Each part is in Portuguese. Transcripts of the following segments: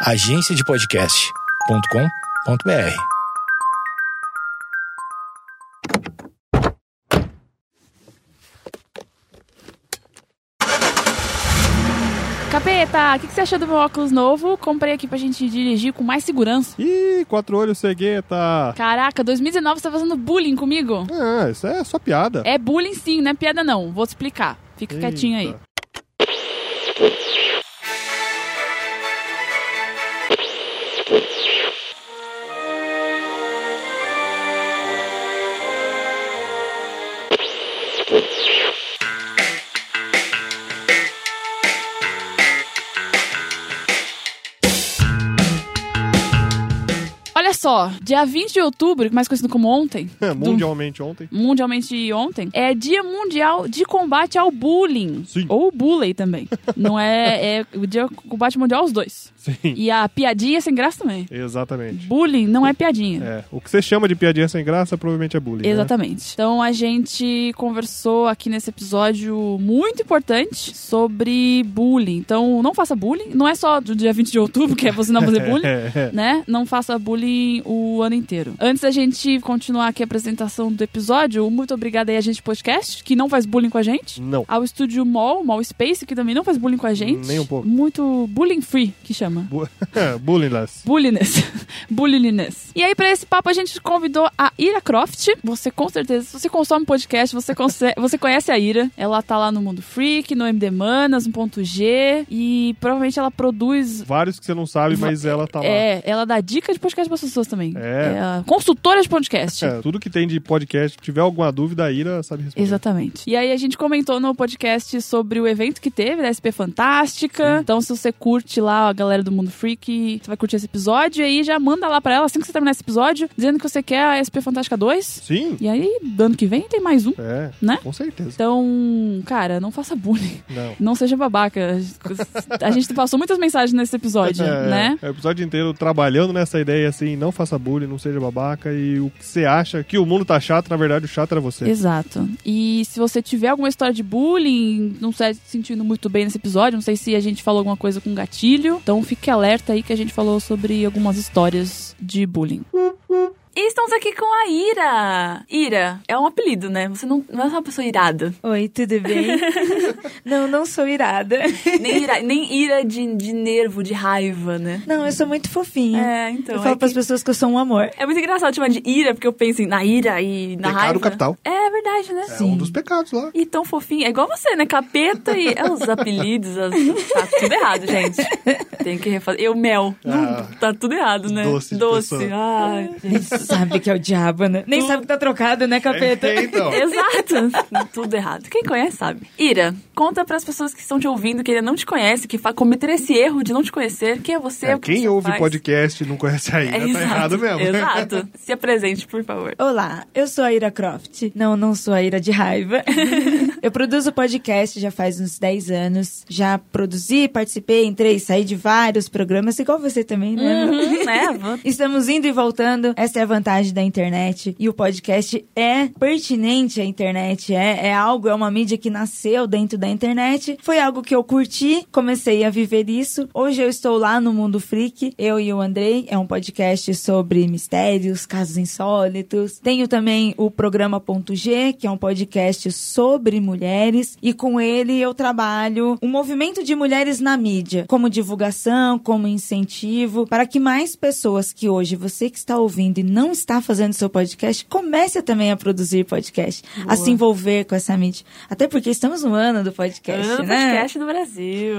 agenciadepodcast.com.br. Capeta, o que, que você achou do meu óculos novo? Comprei aqui pra gente dirigir com mais segurança. Ih, quatro olhos cegueta. Caraca, 2019 você tá fazendo bullying comigo? Ah, isso é só piada. É bullying sim, não é piada não. Vou te explicar. Fica Eita. quietinho aí. Só, dia 20 de outubro, mais conhecido como ontem, do- Mundialmente ontem. mundialmente ontem, é Dia Mundial de Combate ao Bullying. Sim. Ou bullying também. Não é, é o Dia Combate Mundial aos dois. Sim. E a piadinha sem graça também. Exatamente. Bullying não é piadinha. É, o que você chama de piadinha sem graça provavelmente é bullying. né? Exatamente. Então a gente conversou aqui nesse episódio muito importante sobre bullying. Então não faça bullying. Não é só do dia 20 de outubro, que é você não fazer bullying. É, é. Né? Não faça bullying o ano inteiro. Antes da gente continuar aqui a apresentação do episódio, muito obrigada aí a gente podcast, que não faz bullying com a gente. Não. Ao estúdio Mall, Mall Space, que também não faz bullying com a gente. Nem um pouco. Muito bullying free, que chama. Bu Bullyingless. Bulliness. Bulliness. E aí, pra esse papo, a gente convidou a Ira Croft. Você, com certeza, se você consome podcast, você, você conhece a Ira. Ela tá lá no Mundo Freak, no MD Manas, no Ponto G. E provavelmente ela produz. Vários que você não sabe, mas ela tá lá. É, ela dá dica de podcast pras pessoas também. É. a consultora de podcast. É, tudo que tem de podcast, se tiver alguma dúvida, a Ira sabe responder. Exatamente. E aí a gente comentou no podcast sobre o evento que teve da SP Fantástica. Então, se você curte lá a galera do Mundo Freak, você vai curtir esse episódio. E aí já manda lá pra ela assim que você terminar esse episódio, dizendo que você quer a SP Fantástica 2. Sim. E aí, ano que vem tem mais um. É, Né? com certeza. Então, cara, não faça bullying. Não. Não seja babaca. A gente passou muitas mensagens nesse episódio, É, né? é, o episódio inteiro trabalhando nessa ideia assim, não faça bullying, não seja babaca e o que você acha que o mundo tá chato, na verdade o chato era você. Exato. E se você tiver alguma história de bullying, não está se sentindo muito bem nesse episódio, não sei se a gente falou alguma coisa com gatilho, então fique alerta aí que a gente falou sobre algumas histórias de bullying. E estamos aqui com a Ira. Ira, é um apelido, né? Você não, não é uma pessoa irada. Oi, tudo bem? não, não sou irada. Nem ira, nem ira de, de nervo, de raiva, né? Não, eu sou muito fofinha. É, então. eu falo é pras que- pessoas que eu sou um amor. É muito engraçado chamar de ira, porque eu penso em- na ira e na Pecado raiva. capital. É verdade, né? É um dos pecados lá. E tão fofinho. É igual você, né? Capeta e. É os apelidos. As... Tá tudo errado, gente. Tem que refazer. Eu, mel. Ah. Tá tudo errado, né? Doce de Doce. pessoa. Ai, Nem sabe que é o diabo, né? Nem sabe que tá trocado, né, capeta? É, então. Exato. Tudo errado. Quem conhece sabe. Ira, conta pras pessoas que estão te ouvindo, que ainda não te conhecem, que fa- cometeram esse erro de não te conhecer. Quem é você? É, o que quem você ouve faz? podcast e não conhece a Ira, É, tá exato, errado mesmo. Exato. Se apresente, por favor. Olá, eu sou a Ira Croft. Não, não sou a Ira de raiva. eu produzo podcast já faz uns 10 anos. Já produzi, participei, entrei e saí de vários programas, igual você também, né? Uhum, né? Estamos indo e voltando. Essa é a vantagem da internet. E o podcast é pertinente à internet. É, é algo, é uma mídia que nasceu dentro da internet. Foi algo que eu curti, comecei a viver isso. Hoje eu estou lá no Mundo Freak. Eu e o Andrei. É um podcast sobre mistérios, casos insólitos. Tenho também o programa Ponto G, que é um podcast sobre mulheres. E com ele eu trabalho um movimento de mulheres na mídia, como divulgação, como incentivo, para que mais pessoas que hoje você que está ouvindo e não está fazendo seu podcast, comece também a produzir podcast, a se envolver com essa mídia. Até porque estamos no ano do podcast, Ano né? podcast do Brasil.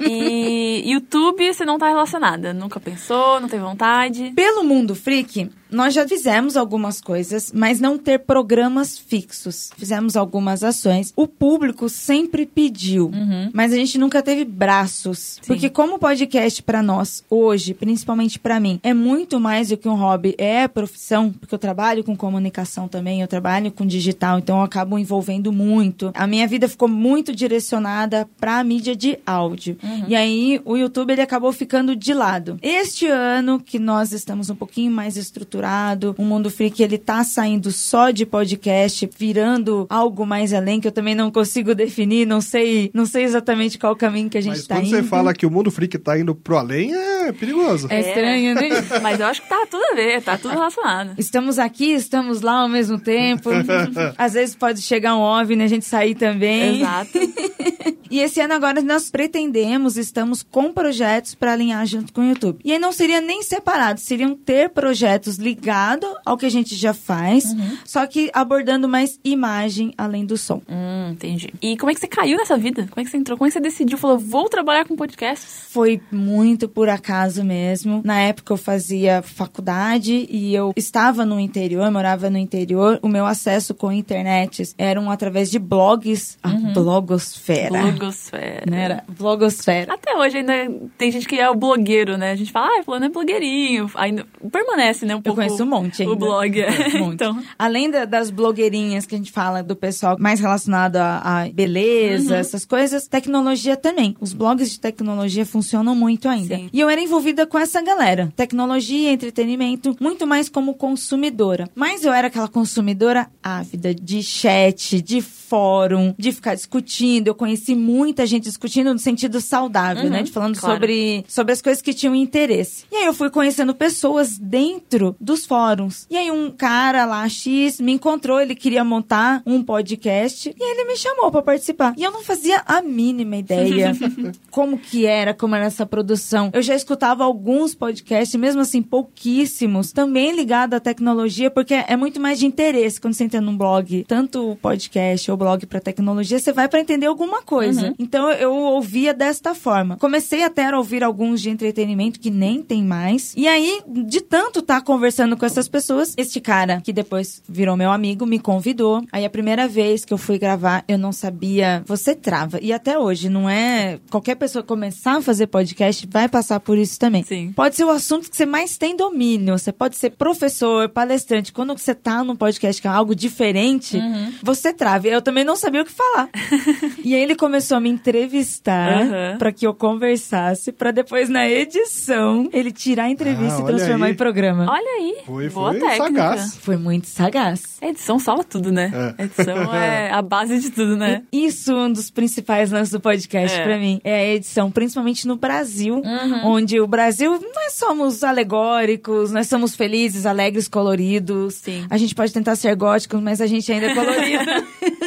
e YouTube você não tá relacionada. Nunca pensou, não tem vontade. Pelo Mundo Freak, nós já fizemos algumas coisas, mas não ter programas fixos. Fizemos algumas ações. O público sempre pediu, mas a gente nunca teve braços. Porque como o podcast pra nós hoje, principalmente pra mim, é muito mais do que um hobby, é profissão, porque eu trabalho com comunicação também, eu trabalho com digital, então eu acabo envolvendo muito. A minha vida ficou muito direcionada pra mídia de áudio. vídeo. E aí o YouTube ele acabou ficando de lado. Este ano que nós estamos um pouquinho mais estruturado, o Mundo Freak ele tá saindo só de podcast, virando algo mais além que eu também não consigo definir, não sei, não sei exatamente qual o caminho que a gente Mas tá quando indo. você fala que o mundo freak tá indo pro além, é perigoso. É estranho, né? Mas eu acho que tá tudo a ver, tá tudo relacionado. Estamos aqui, estamos lá ao mesmo tempo. Às vezes pode chegar um OVNI e a gente sair também. Exato. E esse ano agora nós pretendemos, estamos com projetos para alinhar junto com o YouTube. E aí não seria nem separado, seriam ter projetos ligados ao que a gente já faz, só que abordando mais imagem além do som. Hum, entendi. E como é que você caiu nessa vida? Como é que você entrou? Como é que você decidiu? Falou, vou trabalhar com podcasts? Foi muito por acaso mesmo. Na época eu fazia faculdade e eu estava no interior, morava no interior. O meu acesso com a internet eram através de blogs, a blogosfera. Blogosfera. Né? Era blogosfera. Até hoje ainda tem gente que é o blogueiro, né? A gente fala, ah, fulano é blogueirinho. Ainda permanece, né? Um pouco conheço um monte ainda. O blog. é. Um. Então, Além da- das blogueirinhas que a gente fala do pessoal mais relacionado a, a beleza, Uhum. essas coisas, tecnologia também. Os blogs de tecnologia funcionam muito ainda. Sim. E eu era envolvida com essa galera. Tecnologia, entretenimento, muito mais como consumidora. Mas eu era aquela consumidora ávida de chat, de fórum, de ficar discutindo. Eu conheci muita gente discutindo no sentido saudável, Uhum, né? De falando claro. sobre, sobre as coisas que tinham interesse. E aí eu fui conhecendo pessoas dentro dos fóruns. E aí um cara lá, X, me encontrou, ele queria montar um podcast e ele me chamou pra participar. E eu não fazia a mínima ideia como que era, como era essa produção. Eu já escutava alguns podcasts, mesmo assim pouquíssimos, também ligado à tecnologia, porque é muito mais de interesse quando você entra num blog, tanto podcast ou blog pra tecnologia, você vai pra entender alguma coisa. Então eu ouvia desta forma. Comecei até a ouvir alguns de entretenimento que nem tem mais. E aí, de tanto estar conversando com essas pessoas, este cara, que depois virou meu amigo, me convidou. Aí a primeira vez que eu fui gravar, eu não sabia. Você trava. E até hoje, não é. Qualquer pessoa começar a fazer podcast vai passar por isso também. Sim. Pode ser o assunto que você mais tem domínio. Você pode ser professor, palestrante. Quando você tá num podcast que é algo diferente, você trava. Eu também não sabia o que falar. e aí ele começou a me entrevistar Uhum. pra que eu conversasse, pra depois na edição ele tirar a entrevista Ah, e transformar aí. em programa. olha aí. Foi- boa foi técnica. sagaz. Foi muito sagaz. A edição salva tudo, né? É. A edição é a base de tudo, né? Isso é um dos principais lances do podcast É. pra mim. É a edição, principalmente no Brasil, onde o Brasil nós somos alegóricos, nós somos felizes, alegres, coloridos. Sim. A gente pode tentar ser góticos, mas a gente ainda é colorido.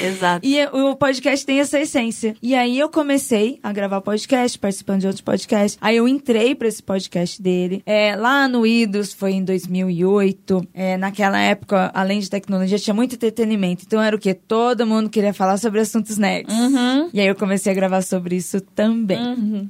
Exato. E o podcast tem essa essência. E aí eu comecei a gravar podcast, participando de outros podcasts. Aí eu entrei pra esse podcast dele. É, lá no Idos foi em 2008. É, naquela época, além de tecnologia, tinha muito entretenimento. Então era o quê? Todo mundo queria falar sobre assuntos nerds. Uhum. E aí eu comecei a gravar sobre isso também.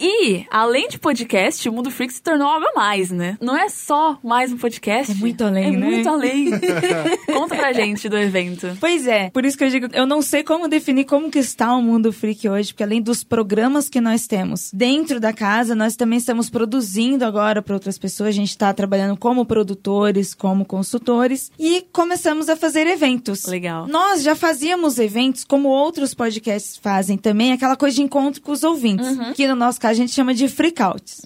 E, além de podcast, o Mundo Freak se tornou algo a mais, né? Não é só mais um podcast. É muito além, é né? muito além. Conta pra gente do evento. Pois é, por isso que eu digo, eu não sei como definir como que está o mundo freak hoje, porque além dos programas que nós temos dentro da casa, nós também estamos produzindo agora para outras pessoas. A gente está trabalhando como produtores, como consultores e começamos a fazer eventos. Legal. Nós já fazíamos eventos como outros podcasts fazem também, aquela coisa de encontro com os ouvintes, que no nosso caso a gente chama de freakouts.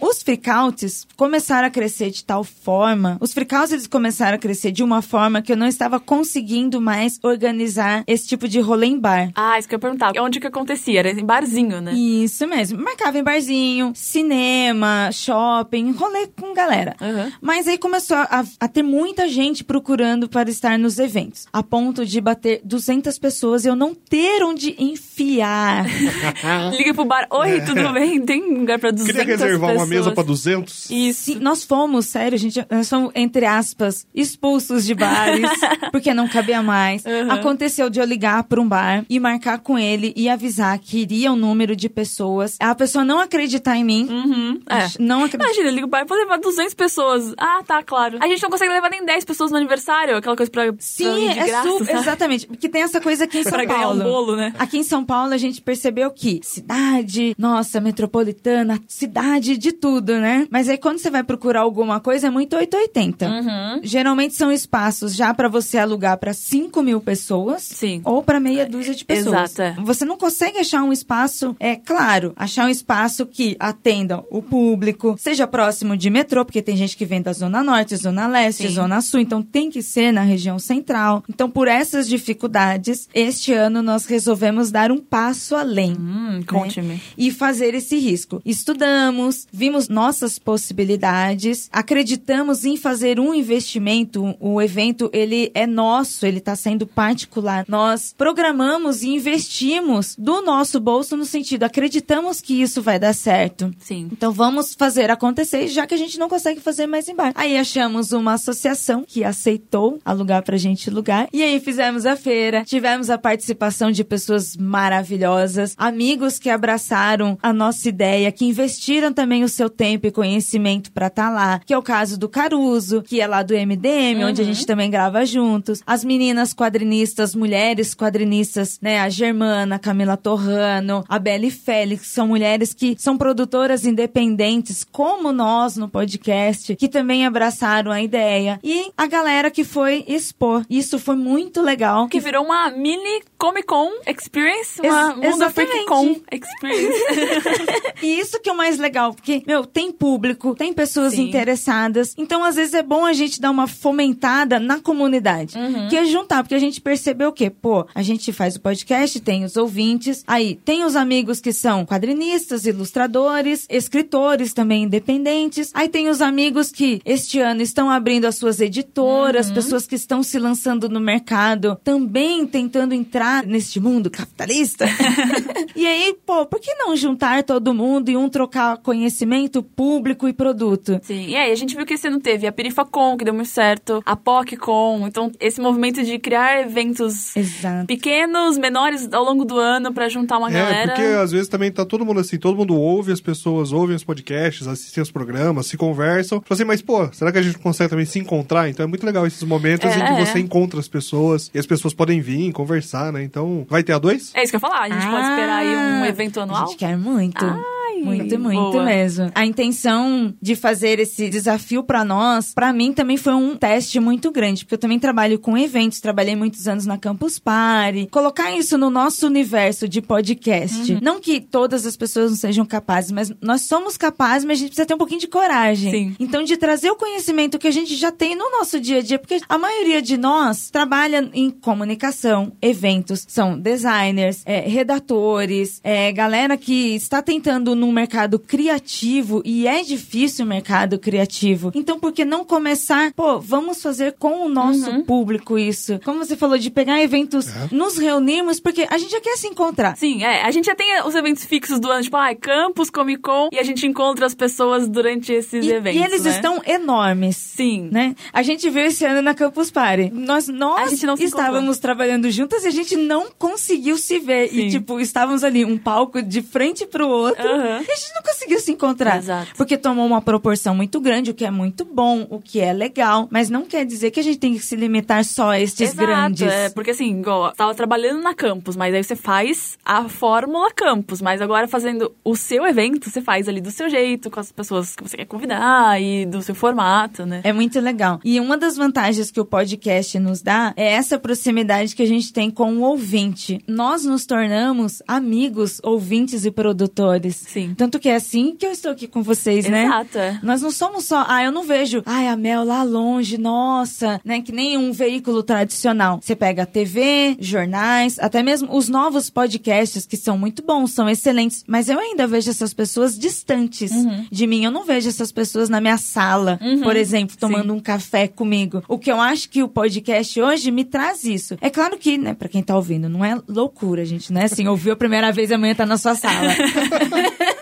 Os freakouts começaram a crescer de tal forma, os freakouts eles começaram a crescer de uma forma que eu não estava conseguindo mais organizar esse tipo de rolê em bar. Ah, isso que eu ia perguntar. Onde que acontecia? Era em barzinho, né? Isso mesmo. Marcava em barzinho, cinema, shopping, rolê com galera. Uhum. Mas aí começou a, a ter muita gente procurando para estar nos eventos. A ponto de bater 200 pessoas e eu não ter onde enfiar. Liga pro bar. Oi, tudo bem? Tem lugar pra 200 Queria reservar uma pessoas? mesa pra 200. Isso. Sim, nós fomos, sério, gente, nós fomos, entre aspas, expulsos de bares, porque não cabia mais. Uhum. Aconteceu de eu ligar para um bar e marcar com ele e avisar que iria um número de pessoas. A pessoa não acreditar em mim. Uhum. É. Não acreditar. Imagina, liga o bar, vou levar 200 pessoas. Ah, tá, claro. A gente não consegue levar nem 10 pessoas no aniversário, aquela coisa pra, pra Sim, ir de é graça, super, sabe? exatamente. Porque tem essa coisa aqui em São Pra ganhar Paulo. um bolo, né? Aqui em São Paulo a gente percebeu que cidade, nossa, metropolitana, cidade de tudo, né? Mas aí quando você vai procurar alguma coisa é muito 880. Uhum. Geralmente são espaços já pra você alugar pra 5 mil pessoas. Sim. Ou para meia dúzia de pessoas. Exato, é. Você não consegue achar um espaço, é claro, achar um espaço que atenda o público, seja próximo de metrô, porque tem gente que vem da Zona Norte, Zona Leste, Sim. Zona Sul, então tem que ser na região central. Então, por essas dificuldades, este ano nós resolvemos dar um passo além Hum, conte-me. e fazer esse risco. Estudamos, vimos nossas possibilidades, acreditamos em fazer um investimento. O evento ele é nosso, ele está sendo particular. Nós programamos e investimos do nosso bolso no sentido acreditamos que isso vai dar certo. Sim. Então vamos fazer acontecer, já que a gente não consegue fazer mais embarque. Aí achamos uma associação que aceitou alugar pra gente lugar. E aí fizemos a feira, tivemos a participação de pessoas maravilhosas, amigos que abraçaram a nossa ideia, que investiram também o seu tempo e conhecimento pra estar lá. Que é o caso do Caruso, que é lá do MDM, onde a gente também grava juntos. As meninas quadrinistas, mulheres quadrinistas, né? A Germana, a Camila Torrano, a Belle Félix, são mulheres que são produtoras independentes, como nós no podcast, que também abraçaram a ideia. E a galera que foi expor. Isso foi muito legal. Que virou uma mini Comic Con Experience, uma Ex- Mundo Freak Con. Experience. E isso que é o mais legal, porque, meu, tem público, tem pessoas Sim. interessadas. Então, às vezes, é bom a gente dar uma fomentada na comunidade. Uhum. Que é juntar, porque a gente percebeu o quê? Pô, a gente faz o podcast, tem os ouvintes, aí tem os amigos que são quadrinistas, ilustradores, escritores também independentes. Aí tem os amigos que este ano estão abrindo as suas editoras, Uhum. pessoas que estão se lançando no mercado, também tentando entrar neste mundo capitalista. e aí, pô, por que não juntar todo mundo e um trocar conhecimento público e produto? Sim, e aí a gente viu que esse ano teve a Perifacon, que deu muito certo, a PocCon, então esse movimento de criar eventos Exato. pequenos, menores ao longo do ano pra juntar uma É, galera. porque às vezes também tá todo mundo assim, todo mundo ouve as pessoas, ouvem os podcasts, assistem os programas, se conversam. Fala assim, mas pô, será que a gente consegue também se encontrar? Então é muito legal esses momentos É, em que é. você encontra as pessoas e as pessoas podem vir conversar, né? Então, vai ter a dois? É isso que eu ia falar, a gente pode esperar aí um Ah, evento A anual. gente quer muito. Muito, muito boa. mesmo. A intenção de fazer esse desafio pra nós, pra mim também foi um teste muito grande, porque eu também trabalho com eventos, trabalhei muitos anos na Campus Party. Colocar isso no nosso universo de podcast. Uhum. Não que todas as pessoas não sejam capazes, mas nós somos capazes, mas a gente precisa ter um pouquinho de coragem. Sim. Então, de trazer o conhecimento que a gente já tem no nosso dia a dia, porque a maioria de nós trabalha em comunicação, eventos, são designers, é, redatores, é, galera que está tentando num mercado criativo e é difícil o mercado criativo. Então, por que não começar? Pô, vamos fazer com o nosso Uhum. público isso. Como você falou, de pegar eventos, nos reunirmos, porque a gente já quer se encontrar. Sim, é. A gente já tem os eventos fixos do ano, tipo, ah, Campus, Comic Con, e a gente encontra as pessoas durante esses E, eventos. e eles né? estão enormes. Sim. né? A gente viu esse ano na Campus Party. Nós, nós A gente não se estávamos trabalhando juntas e a gente não conseguiu se ver. Sim. E, tipo, estávamos ali, um palco de frente pro outro. Aham. A gente não conseguiu se encontrar. Exato. Porque tomou uma proporção muito grande, o que é muito bom, o que é legal. Mas não quer dizer que a gente tem que se limitar só a estes Exato, grandes. é, porque assim, igual, você tava trabalhando na campus, mas aí você faz a fórmula campus, mas agora fazendo o seu evento, você faz ali do seu jeito, com as pessoas que você quer convidar e do seu formato, né? É muito legal. E uma das vantagens que o podcast nos dá é essa proximidade que a gente tem com o ouvinte. Nós nos tornamos amigos, ouvintes e produtores. Sim. Tanto que é assim que eu estou aqui com vocês, né? Exato. Nós não somos só, ah, eu não vejo, ai, a Mel lá longe, nossa, né? Que nem um veículo tradicional. Você pega a TV, jornais, até mesmo os novos podcasts, que são muito bons, são excelentes, mas eu ainda vejo essas pessoas distantes Uhum. de mim. Eu não vejo essas pessoas na minha sala, por exemplo, tomando um café comigo. O que eu acho que o podcast hoje me traz isso. É claro que, né, pra quem tá ouvindo, não é loucura, gente, não é assim, ouviu a primeira vez e amanhã tá na sua sala.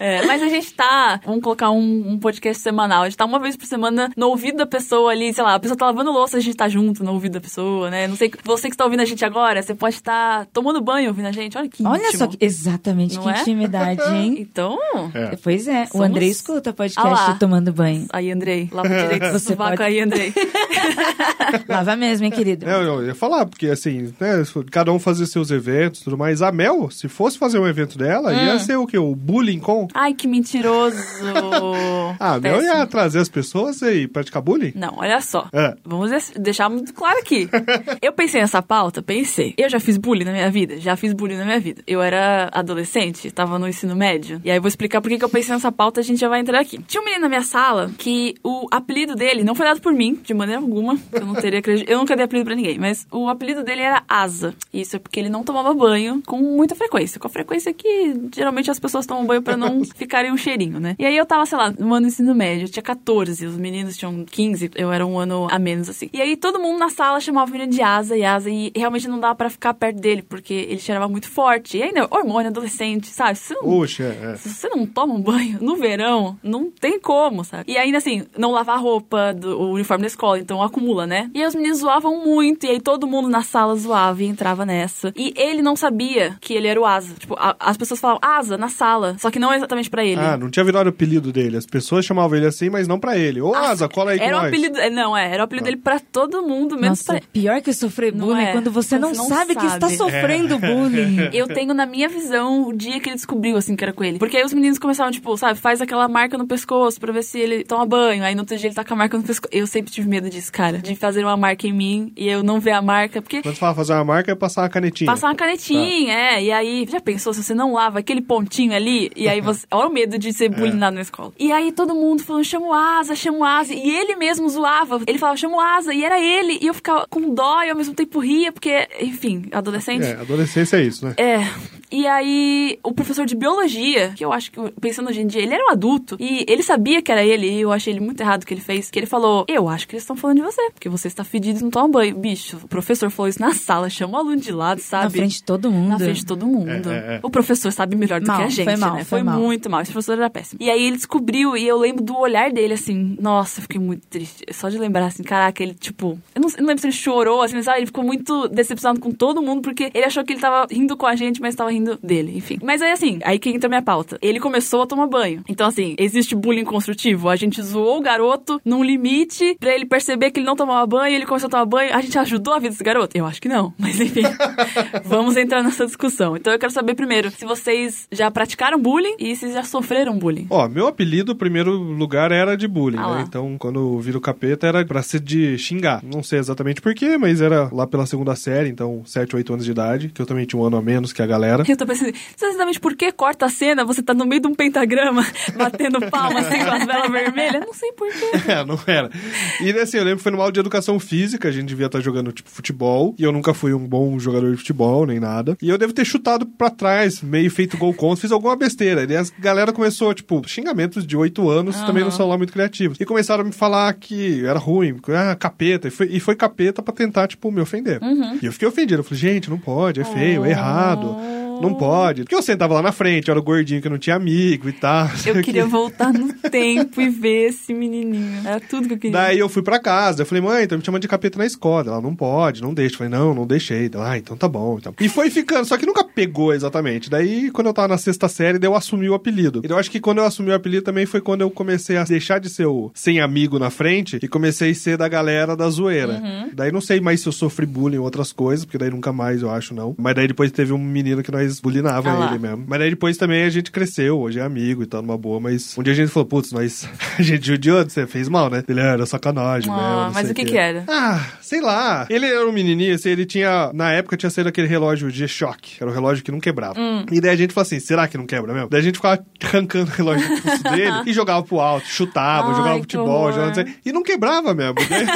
É, mas a gente tá, vamos colocar um, um podcast semanal, a gente tá uma vez por semana no ouvido da pessoa ali, sei lá, a pessoa tá lavando louça, a gente tá junto no ouvido da pessoa, né? Não sei, você que está ouvindo a gente agora, você pode estar tomando banho ouvindo a gente, olha que Olha íntimo. só que, exatamente Não que é? intimidade, hein? Então, É. Pois é, o Somos- Andrei escuta Ah podcast lá. tomando banho. aí, Andrei, lava direito Você sovaco pode- aí, Andrei. Lava mesmo, hein, querido? É, eu ia falar, porque assim, né, cada um fazia seus eventos e tudo mais. A Mel, se fosse fazer um evento dela, Hum. ia ser o quê? O Bullying Com? Ai, que mentiroso. Ah, meu ia trazer as pessoas e praticar bullying? Não, olha só. É. Vamos deixar muito claro aqui. eu pensei nessa pauta, pensei. Eu já fiz bullying na minha vida, já fiz bullying na minha vida. Eu era adolescente, tava no ensino médio. E aí vou explicar por que eu pensei nessa pauta, a gente já vai entrar aqui. Tinha um menino na minha sala que o apelido dele não foi dado por mim, de maneira alguma. Eu não teria acreditado. Eu nunca dei apelido pra ninguém, mas o apelido dele era Asa. Isso é porque ele não tomava banho com muita frequência. Com a frequência que geralmente as pessoas tomam banho pra não ficarem um cheirinho, né? E aí eu tava, sei lá, no ano do ensino médio, eu tinha 14, os meninos tinham 15, eu era um ano a menos, assim. E aí todo mundo na sala chamava o menino de asa e asa, e realmente não dava pra ficar perto dele, porque ele cheirava muito forte. E ainda, hormônio adolescente, sabe? Você não, Puxa, é. se você não toma um banho no verão, não tem como, sabe? E ainda assim, não lavar a roupa, do, o uniforme da escola, então acumula, né? E aí os meninos zoavam muito, e aí todo mundo na sala zoava e entrava nessa. E ele não sabia que ele era o Asa. Tipo, a- as pessoas falavam Asa na sala, só que não exatamente pra ele. Ah, não tinha virado o apelido dele. As pessoas chamavam ele assim, mas não pra ele. Ô, Asa, cola aí com era o nós. apelido, é, não, é, era o apelido dele pra todo mundo, menos Nossa, pra pior que sofrer bullying é. é quando você não, não sabe, que está sabe. sofrendo bullying. Eu tenho na minha visão o dia que ele descobriu, assim, que era com ele. Porque aí os meninos começavam, tipo, sabe, faz aquela marca no pescoço pra ver se ele toma banho. Aí no outro dia ele tá com a marca no pescoço. Eu sempre tive medo disso, cara. De fazer uma marca em mim e eu não ver a marca. Porque Quando você fala fazer uma marca, é passar uma canetinha. Passar uma canetinha, é. E aí, já pensou se você não lava aquele pontinho ali? E aí você. Olha o medo de ser bullyingado na escola. E aí todo mundo falando, chama o asa, chama o asa. E ele mesmo zoava. Ele falava, chama o asa. E era ele. E eu ficava com dó e ao mesmo tempo ria, porque, enfim, adolescente. É, adolescência é isso, né? É. E aí, o professor de biologia, que eu acho que, pensando hoje em dia, ele era um adulto. E ele sabia que era ele, e eu achei ele muito errado o que ele fez. Que ele falou: Eu acho que eles estão falando de você, porque você está fedido e não toma banho. Bicho, o professor falou isso na sala, chamou o aluno de lado, sabe? Na frente de todo mundo. Na frente de todo mundo. É, é, é. O professor sabe melhor do Mal, que a gente, foi mal, né? foi mal. Muito mal. Esse professor era péssimo. E aí ele descobriu, e eu lembro do olhar dele, assim, nossa, eu fiquei muito triste. Só de lembrar, assim, caraca, ele, tipo, eu não, eu não lembro se ele chorou, assim, mas sabe, ele ficou muito decepcionado com todo mundo, porque ele achou que ele tava rindo com a gente, mas tava rindo dele, enfim. Mas aí, assim, aí que entra a minha pauta. Ele começou a tomar banho. Então, assim, existe bullying construtivo. A gente zoou o garoto num limite pra ele perceber que ele não tomava banho, ele começou a tomar banho. A gente ajudou a vida desse garoto? Eu acho que não. Mas, enfim, vamos entrar nessa discussão. Então, eu quero saber primeiro se vocês já praticaram bullying e se já sofreram bullying. Ó, meu apelido, primeiro lugar, era de bullying, Ah né? Então, quando eu viro capeta, era pra ser de xingar. Não sei exatamente porquê, mas era lá pela segunda série, então, 7, 8 anos de idade, que eu também tinha um ano a menos que a galera. Eu tô pensando, sabe exatamente por que corta a cena? Você tá no meio de um pentagrama, batendo palmas assim, com as velas vermelhas? Não sei por quê. É, não era. E assim, eu lembro que foi numa aula de educação física, a gente devia estar jogando, tipo, futebol, e eu nunca fui um bom jogador de futebol, nem nada. E eu devo ter chutado pra trás, meio feito gol contra, fiz alguma besteira. E a galera começou, tipo, xingamentos de 8 anos também não são lá muito criativos. E começaram a me falar que era ruim, que era capeta, e foi, e foi capeta pra tentar, tipo, me ofender. E eu fiquei ofendido, eu falei, gente, não pode, é feio, é errado. Não pode. Porque eu sentava lá na frente, eu era o gordinho que não tinha amigo e tal. Eu queria quê. voltar no tempo e ver esse menininho. Era tudo que eu queria. Daí eu fui pra casa, eu falei, mãe, tá me chamando de capeta na escola. Ela, não pode, não deixa. Eu falei, não, não deixei. Ela, ah, então tá bom. Então. E foi ficando, só que nunca pegou exatamente. Daí, quando eu tava na sexta série, daí eu assumi o apelido. E eu acho que quando eu assumi o apelido também foi quando eu comecei a deixar de ser o sem amigo na frente e comecei a ser da galera da zoeira. Daí não sei mais se eu sofri bullying ou outras coisas, porque daí nunca mais eu acho, não. Mas daí depois teve um menino que nós bullyingava Ah lá. ele mesmo. Mas daí depois também a gente cresceu, hoje é amigo e tal, numa boa, mas um dia a gente falou, putz, nós. A gente judiou, você fez mal, né? Ele era sacanagem, Ah, mesmo. mas o que quê. que era? Ah, sei lá. Ele era um menininho, assim, ele tinha. Na época tinha saído aquele relógio G-Shock, que era o relógio que não quebrava. Hum. E daí a gente falou assim: será que não quebra mesmo? Daí a gente ficava arrancando o relógio do pulso dele e jogava pro alto, chutava, Ai, jogava que futebol, jogava. não sei- E não quebrava mesmo. E daí,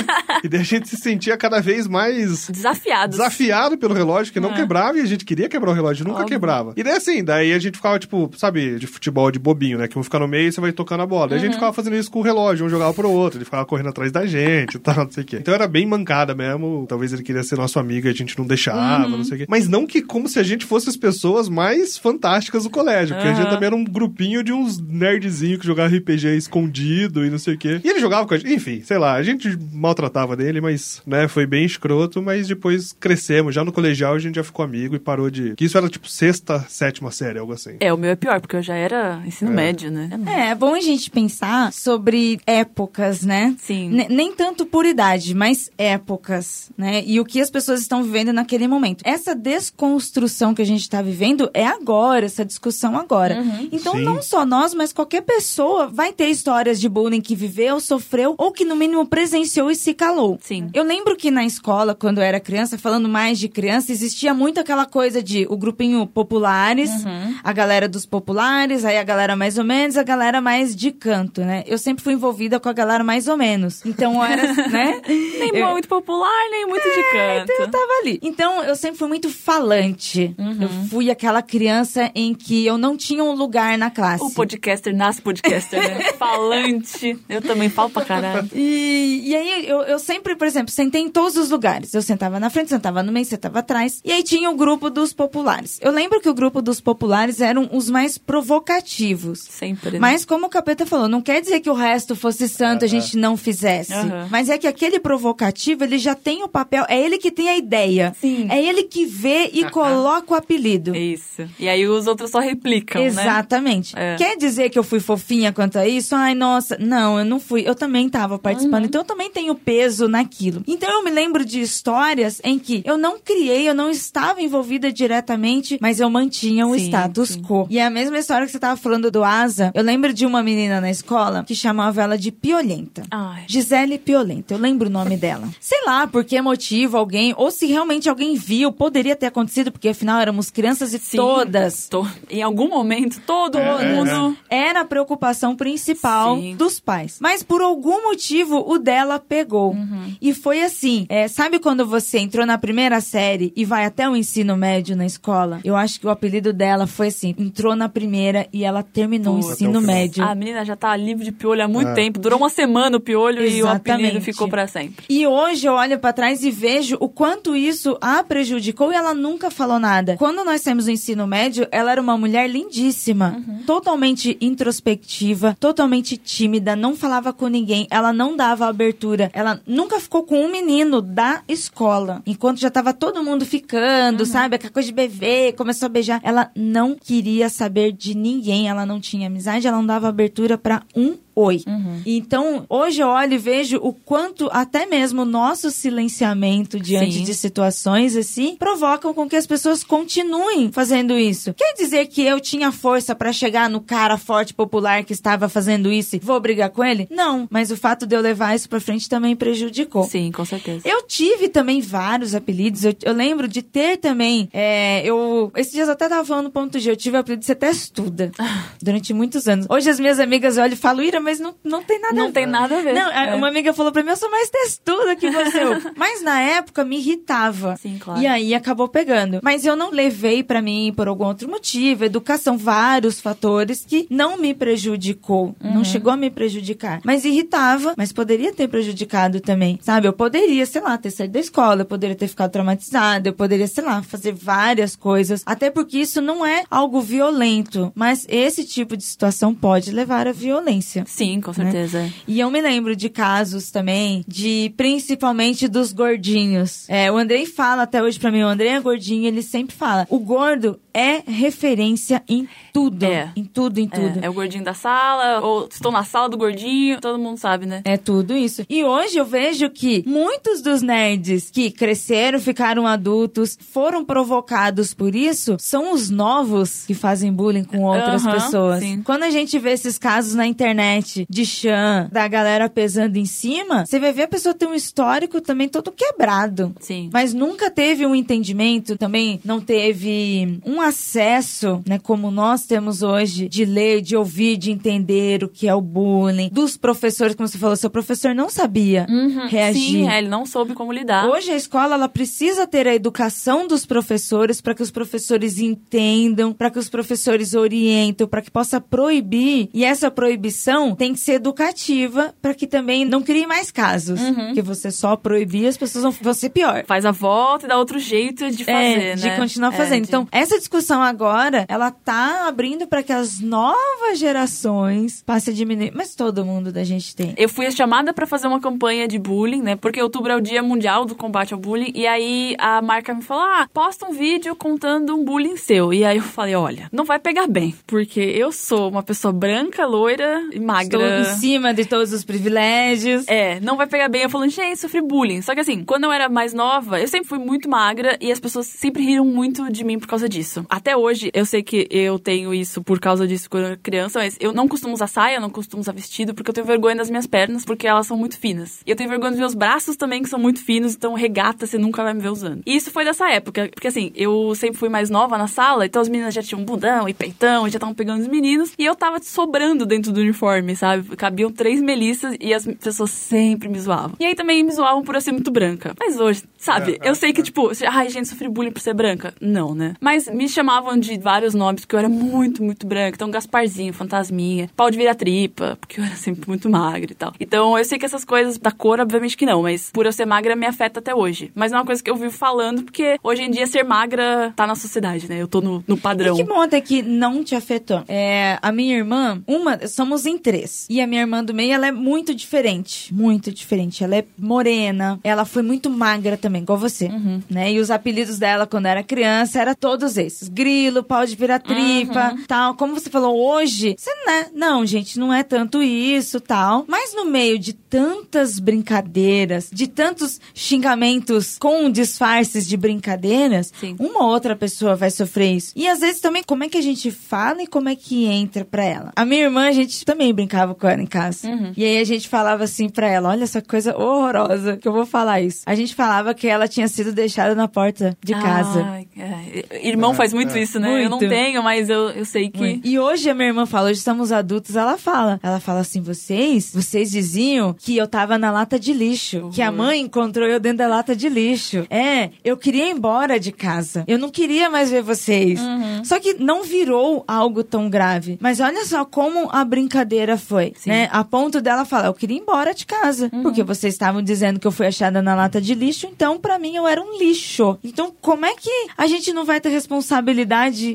e daí a gente se sentia cada vez mais Desafiados. desafiado pelo relógio, que não É. quebrava, e a gente queria quebrar o relógio, nunca Quebrava. E daí assim, daí a gente ficava, tipo, sabe, de futebol de bobinho, né? Que um fica no meio e você vai tocando a bola. Daí a Uhum. gente ficava fazendo isso com o relógio, um jogava pro outro, ele ficava correndo atrás da gente e tal, não sei o quê. Então era bem mancada mesmo. Talvez ele queria ser nosso amigo e a gente não deixava, Uhum. não sei o quê. Mas não que como se a gente fosse as pessoas mais fantásticas do colégio, porque a gente também era um grupinho de uns nerdzinhos que jogava RPG escondido e não sei o quê. E ele jogava com a gente, enfim, sei lá, a gente maltratava dele, mas, né, foi bem escroto, mas depois crescemos. Já no colegial a gente já ficou amigo e parou de. Que isso era tipo sexta, sétima série, algo assim. É, o meu é pior, porque eu já era ensino médio, né? É, é bom a gente pensar sobre épocas, né? Sim. Ne- nem tanto por idade, mas épocas, né? E o que as pessoas estão vivendo naquele momento. Essa desconstrução que a gente está vivendo é agora, essa discussão agora. Uhum. Então, Sim. não só nós, mas qualquer pessoa vai ter histórias de bullying que viveu, sofreu ou que no mínimo presenciou e se calou. Sim. Eu lembro que na escola, quando eu era criança, falando mais de criança, existia muito aquela coisa de o grupinho populares, Uhum. a galera dos populares, aí a galera mais ou menos, a galera mais de canto, né? Eu sempre fui envolvida com a galera mais ou menos. Então eu era, né? Nem Eu- muito popular, nem muito de canto. eu tava ali. Então, eu sempre fui muito falante. Eu fui aquela criança em que eu não tinha um lugar na classe. O podcaster nasce podcaster, né? Falante. Eu também falo pra caralho. E, e aí, eu, eu sempre, por exemplo, sentei em todos os lugares. Eu sentava na frente, sentava no meio, sentava atrás. E aí tinha o grupo dos populares. Eu lembro que o grupo dos populares eram os mais provocativos. Sempre. né? Mas como o Capeta falou, não quer dizer que o resto fosse santo, a gente não fizesse. Mas é que aquele provocativo, ele já tem o papel, é ele que tem a ideia. Sim. É ele que vê e coloca o apelido. Isso. E aí os outros só replicam, né? Exatamente. É. Quer dizer que eu fui fofinha quanto a isso? Ai, nossa. Não, eu não fui. Eu também tava Uhum. participando. Então eu também tenho peso naquilo. Então eu me lembro de histórias em que eu não criei, eu não estava envolvida diretamente, mas eu mantinha o Sim, status sim. quo. E é a mesma história que você tava falando do Asa. Eu lembro de uma menina na escola que chamava ela de Piolenta. Ai. Gisele Piolenta, eu lembro o nome dela. Sei lá por que motivo alguém, ou se realmente alguém viu, poderia ter acontecido, porque afinal éramos crianças e Sim. todas Tô- Em algum momento, todo É, mundo. era a preocupação principal Sim. dos pais. Mas por algum motivo o dela pegou. Uhum. E foi assim. é, sabe quando você entrou na primeira série e vai até o ensino médio na escola? Eu acho que o apelido dela foi assim: entrou na primeira e ela terminou o ensino médio. A menina já tá livre de piolho há muito É. tempo. Durou uma semana o piolho e o apelido Exatamente. ficou pra sempre. E hoje eu olho pra trás e vejo o quanto isso a prejudicou e ela nunca falou nada. Quando nós temos o ensino médio, ela era uma mulher lindíssima, totalmente introspectiva, totalmente tímida, não falava com ninguém, ela não dava abertura, ela nunca ficou com um menino da escola. Enquanto já tava todo mundo ficando, sabe, aquela coisa de bebê, começou a beijar, ela não queria saber de ninguém, ela não tinha amizade, ela não dava abertura pra um oi. Então, hoje eu olho e vejo o quanto até mesmo o nosso silenciamento diante Sim. de situações assim provocam com que as pessoas continuem fazendo isso. Quer dizer que eu tinha força pra chegar no cara forte popular que estava fazendo isso e vou brigar com ele? Não, mas o fato de eu levar isso pra frente também prejudicou. Sim, com certeza. Eu tive também vários apelidos. Eu, eu lembro de ter também. é, eu. Esses dias eu até tava falando no ponto G. Eu tive o apelido de ser testuda. durante muitos anos. Hoje as minhas amigas olham e falam, Ira, mas não, não tem nada a Não ver. tem nada a ver. Não, a- É. uma amiga falou pra mim, eu sou mais testuda que você. Mas na época me irritava. Sim, claro. E aí acabou pegando. Mas eu não levei pra mim por algum outro motivo. Educação, vários fatores que não me prejudicou. Uhum. Não chegou a me prejudicar. Mas irritava, mas poderia ter prejudicado também. Sabe? Eu poderia, sei lá, ter saído da escola, eu poderia ter ficado traumatizada, eu poderia, sei lá, fazer várias coisas. Até porque isso não é algo violento. Mas esse tipo de situação pode levar à violência. Sim, com certeza. E eu me lembro de casos também, de principalmente dos gordinhos. É, o Andrei fala até hoje pra mim, o Andrei é gordinho, ele sempre fala: o gordo é referência em tudo. É. Em tudo, em tudo. É, é o gordinho da sala, ou estou na sala do gordinho, todo mundo sabe, né? É tudo isso. E hoje eu vejo que muitos dos nerds que cresceram, ficaram adultos, foram provocados por isso, são os novos que fazem bullying com outras pessoas. sim. Quando a gente vê esses casos na internet de chan, da galera pesando em cima, você vai ver a pessoa ter um histórico também todo quebrado. Sim. Mas nunca teve um entendimento, também não teve um acesso, né, como nós temos hoje, de ler, de ouvir, de entender o que é o bullying. Dos professores, como você falou, seu professor não sabia reagir. Sim, é, ele não soube como lidar. Hoje a escola ela precisa ter a educação dos professores para que os professores entendam, para que os professores orientem, para que possa proibir. E essa proibição tem que ser educativa para que também não crie mais casos. Porque você só proibir, as pessoas vão, vão ser pior. Faz a volta e dá outro jeito de fazer, É, né? de continuar É, fazendo. de- Então, essa discussão discussão agora, ela tá abrindo para que as novas gerações passem a diminuir. Mas todo mundo da gente tem. Eu fui chamada pra fazer uma campanha de bullying, né? Porque outubro é o dia mundial do combate ao bullying. E aí a marca me falou: ah, posta um vídeo contando um bullying seu. E aí eu falei: olha, não vai pegar bem. Porque eu sou uma pessoa branca, loira e Estou magra. em cima de todos os privilégios. É, não vai pegar bem. Eu falando, gente, sofri bullying. Só que assim, quando eu era mais nova, eu sempre fui muito magra e as pessoas sempre riram muito de mim por causa disso. Até hoje, eu sei que eu tenho isso por causa disso quando eu era criança, mas eu não costumo usar saia, não costumo usar vestido, porque eu tenho vergonha das minhas pernas, porque elas são muito finas. E eu tenho vergonha dos meus braços também, que são muito finos, então regata você nunca vai me ver usando. E isso foi dessa época, porque assim, eu sempre fui mais nova na sala, então as meninas já tinham bundão e peitão, e já estavam pegando os meninos, e eu tava sobrando dentro do uniforme, sabe? Cabiam três melissas e as pessoas sempre me zoavam. E aí também me zoavam por eu ser muito branca. Mas hoje, sabe? Eu sei que, tipo, se- ai, gente, sofri bullying por ser branca. Não, né? Mas me chamavam de vários nomes, porque eu era muito, muito branca. Então, Gasparzinho, Fantasminha, pau de vira tripa, porque eu era sempre muito magra e tal. Então, eu sei que essas coisas da cor, obviamente que não, mas por eu ser magra me afeta até hoje. Mas é uma coisa que eu vivo falando, porque hoje em dia ser magra tá na sociedade, né? Eu tô no, no padrão. E que bom até que não te afetou. É, a minha irmã, uma, somos em três. E a minha irmã do meio, ela é muito diferente. Muito diferente. Ela é morena. Ela foi muito magra também, igual você. Né? E os apelidos dela quando era criança era todos esses. Grilo, pau de virar tripa, tal. Como você falou hoje, você né? Não, gente, não é tanto isso, tal. Mas no meio de tantas brincadeiras, de tantos xingamentos com disfarces de brincadeiras, Sim. uma outra pessoa vai sofrer isso. E às vezes também, como é que a gente fala e como é que entra pra ela? A minha irmã, a gente também brincava com ela em casa. E aí a gente falava assim pra ela: olha essa coisa horrorosa que eu vou falar isso. A gente falava que ela tinha sido deixada na porta de casa. É. Irmão faz muito isso, né? Eu não Muito. tenho, mas eu, eu sei que. E hoje a minha irmã fala, hoje estamos adultos, ela fala. Ela fala assim, vocês, vocês diziam que eu tava na lata de lixo. Que a mãe encontrou eu dentro da lata de lixo. É, eu queria ir embora de casa. Eu não queria mais ver vocês. Só que não virou algo tão grave. Mas olha só como a brincadeira foi, Sim. né? A ponto dela falar, eu queria ir embora de casa. Porque vocês estavam dizendo que eu fui achada na lata de lixo, então pra mim eu era um lixo. Então como é que a gente não vai ter responsabilidade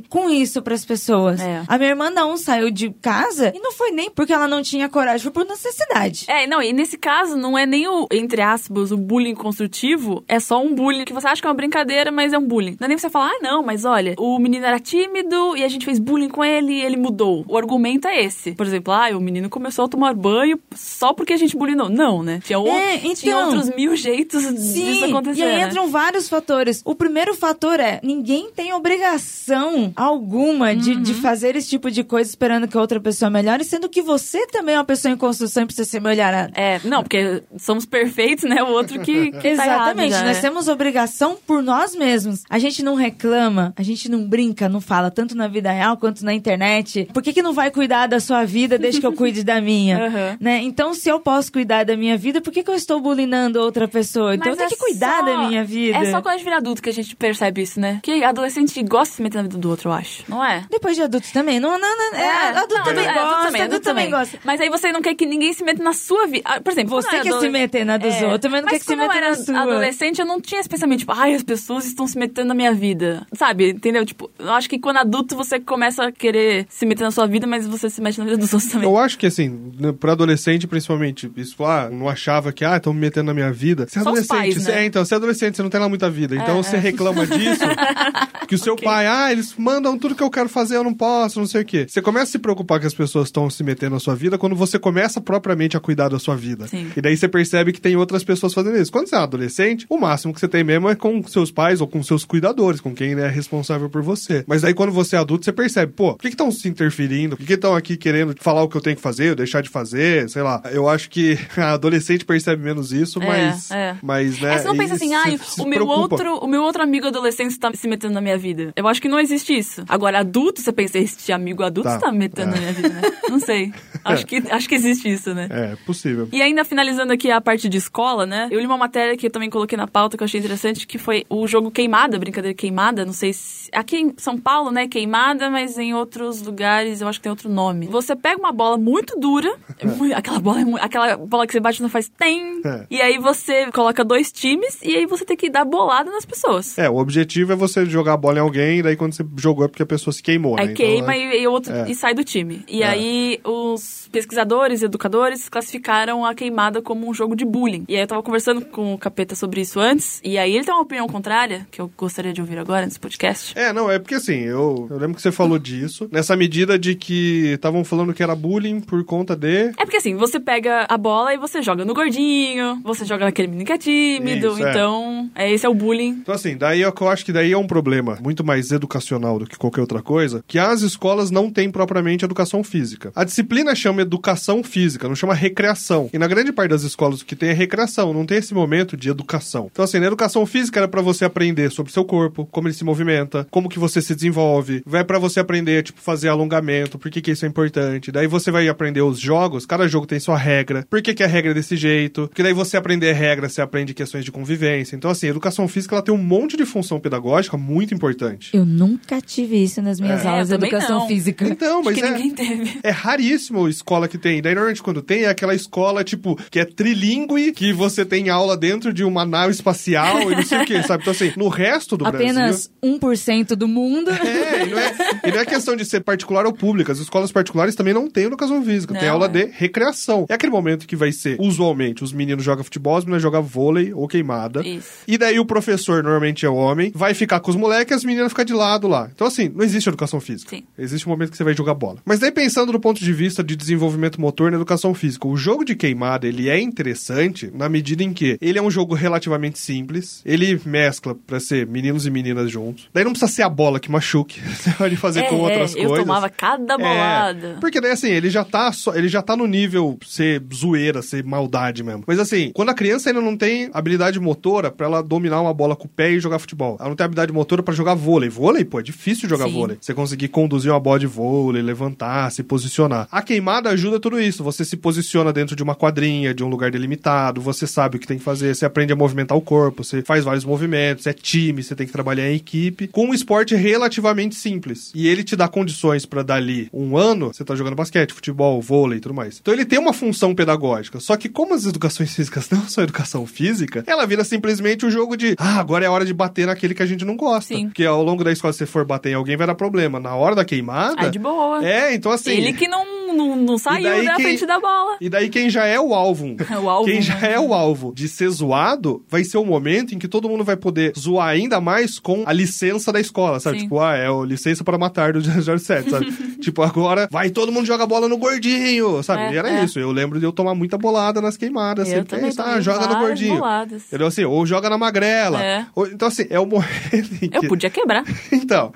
com isso pras pessoas? É. A minha irmã não saiu de casa e não foi nem porque ela não tinha coragem, foi por necessidade. É, não, e nesse caso não é nem o, entre aspas, o bullying construtivo, é só um bullying que você acha que é uma brincadeira, mas é um bullying. Não é nem você falar, ah, não, mas olha, o menino era tímido e a gente fez bullying com ele e ele mudou. O argumento é esse. Por exemplo, ah, o menino começou a tomar banho só porque a gente bullyingou. Não, né? Tinha, É, tinha então. outros mil jeitos disso Sim, acontecer. e aí né? entram vários fatores. O primeiro fator é: ninguém tem obrigação alguma de, de Uhum. fazer esse tipo de coisa esperando que a outra pessoa melhore, sendo que você também é uma pessoa em construção e precisa ser melhorada. É, não, porque somos perfeitos, né? O outro que, que tá Exatamente, já, nós né? temos obrigação por nós mesmos. A gente não reclama, a gente não brinca, não fala, tanto na vida real quanto na internet. Por que, que não vai cuidar da sua vida desde que eu cuide da minha? Aham. né? Então, se eu posso cuidar da minha vida, por que, que eu estou bulinando outra pessoa? Então, eu Mas tenho é que cuidar só- da minha vida. É só quando a gente vira adulto que a gente percebe isso, né? Que adolescente gosta de se meter na vida do outro, eu acho. Não é? Depois de adultos também. Não, não, não. É, adulto não, também é, gosta, adulto, também gosta. Mas aí você não quer que ninguém se meta na sua vida. Ah, Por exemplo, Você quer se adolescente- meter na dos É, outros, mas não quer que se meta era na sua. adolescente, eu não tinha esse pensamento, tipo, ai, as pessoas estão se metendo na minha vida. Sabe? Entendeu? Tipo, eu acho que quando adulto você começa a querer se meter na sua vida, mas você se mete na vida dos outros também. Eu acho que, assim, né, pra adolescente, principalmente, isso, ah, não achava que, ah, estão me metendo na minha vida. Você é adolescente, pais, você, né? é, então, você é adolescente, você não tem lá muita vida. Então É, você é. reclama disso, que o seu pai, ah, eles mandam tudo que eu quero fazer, eu não posso, não sei o quê. Você começa a se preocupar que as pessoas estão se metendo na sua vida quando você começa propriamente a cuidar da sua vida. Sim. E daí você percebe que tem outras pessoas fazendo isso. Quando você é adolescente, o máximo que você tem mesmo é com seus pais ou com seus cuidadores, com quem é responsável por você. Mas aí quando você é adulto, você percebe, pô, por que estão se interferindo? Por que estão aqui querendo falar o que eu tenho que fazer, ou deixar de fazer, sei lá. Eu acho que a adolescente percebe menos isso, É, mas, é. mas né, É, você não pensa assim, se o meu preocupa. outro, o meu outro amigo adolescente está se metendo na minha vida. Eu acho que não existe isso. Agora, adulto, você pensa, este amigo adulto Tá. está me metendo É. na minha vida, né? Não sei. Acho que, acho que existe isso, né? É, possível. E ainda finalizando aqui a parte de escola, né? Eu li uma matéria que eu também coloquei na pauta que eu achei interessante, que foi o jogo Queimada, brincadeira Queimada. Não sei se. Aqui em São Paulo, né? Queimada, mas em outros lugares eu acho que tem outro nome. Você pega uma bola muito dura, é aquela bola é aquela bola que você bate não faz tem. É. E aí você coloca dois times e aí você tem que dar bolada nas pessoas. É, o objetivo é você jogar a bola em alguém bem, daí quando você jogou é porque a pessoa se queimou, né? Aí Então, queima é- e, e outro, É. e sai do time. E É. aí os pesquisadores e educadores classificaram a queimada como um jogo de bullying. E aí eu tava conversando com o Capeta sobre isso antes, e aí ele tem uma opinião contrária, que eu gostaria de ouvir agora nesse podcast. É, não, é porque assim, eu, eu lembro que você falou disso, nessa medida de que estavam falando que era bullying por conta de. É porque assim, você pega a bola e você joga no gordinho, você joga naquele menino que é tímido, Isso, é. então é, esse é o bullying. Então, assim, daí é que eu acho que daí é um problema muito mais educacional do que qualquer outra coisa, que as escolas não têm propriamente educação física. A disciplina chama educação física, não chama recreação. E na grande parte das escolas o que tem é recreação, não tem esse momento de educação. Então, assim, na educação física era pra você aprender sobre seu corpo, como ele se movimenta, como que você se desenvolve, vai pra você aprender, tipo, fazer alongamento, por que que isso é importante. Daí você vai aprender os jogos, cada jogo tem sua regra, por que que a regra é desse jeito, porque daí você aprender regra, você aprende questões de convivência. Então, assim, a educação física, ela tem um monte de função pedagógica muito importante. Eu nunca tive isso nas minhas É, aulas de educação não. física. Então, mas que é... ninguém teve. É raríssimo a escola que tem. Daí, normalmente, quando tem, é aquela escola, tipo, que é trilingue, que você tem aula dentro de uma nave espacial e não sei o que, sabe? Então, assim, no resto do Brasil... Apenas 1% do mundo. É, e não é, e não é questão de ser particular ou pública. As escolas particulares também não têm educação física. tem Não, aula é. de recreação. É aquele momento que vai ser, usualmente, os meninos jogam futebol, as meninas jogam vôlei ou queimada. Isso. E daí o professor, normalmente é homem, vai ficar com os moleques e as meninas ficam de lado lá. Então, assim, não existe educação física. Sim. Existe um momento que você vai jogar bola. Mas daí, pensando do ponto de vista de desenvolvimento motor na educação física, o jogo de queimada, ele é interessante na medida em que ele é um jogo relativamente simples, ele mescla pra ser meninos e meninas juntos. Daí não precisa ser a bola que machuque, você pode fazer com É, outras eu coisas. tomava cada É, bolada. porque daí assim, ele já tá só, ele já tá no nível ser zoeira, ser maldade mesmo. Mas assim, quando a criança ainda não tem habilidade motora pra ela dominar uma bola com o pé e jogar futebol. Ela não tem habilidade motora pra jogar vôlei. Vôlei, pô, é difícil jogar Sim. vôlei. Você conseguir conduzir uma bola de vôlei, levantar, se posicionar. A queimada ajuda tudo isso. Você se posiciona dentro de uma quadrinha, de um lugar delimitado, você sabe o que tem que fazer, você aprende a movimentar o corpo, você faz vários movimentos, é time, você tem que trabalhar em equipe, com um esporte relativamente simples. E ele te dá condições pra dali um ano, você tá jogando basquete, futebol, vôlei e tudo mais. Então ele tem uma função pedagógica. Só que como as educações físicas não são educação física, ela vira simplesmente o jogo de, ah, agora é a hora de bater naquele que a gente não gosta. Sim. Porque ao longo da escola, se você for bater em alguém, vai dar problema. Na hora da queimada. Ah, de boa. É, então assim. Ele que não, não, não saiu da quem- frente da bola. E daí quem já é o alvo, O alvo, quem já né? é o alvo de ser zoado, vai ser o momento em que todo mundo vai poder zoar ainda mais com a licença da escola, sabe? Sim. Tipo, ah, é o licença para matar do 007, sabe? tipo, agora vai todo mundo joga bola no gordinho, sabe? É, e era é. isso. Eu lembro de eu tomar muita bolada nas queimadas. Eu sempre é isso, ah, joga no gordinho. boladas. Entendeu? Assim, ou joga na magrela. É. Ou- então, assim, é o momento. Eu podia quebrar. Então,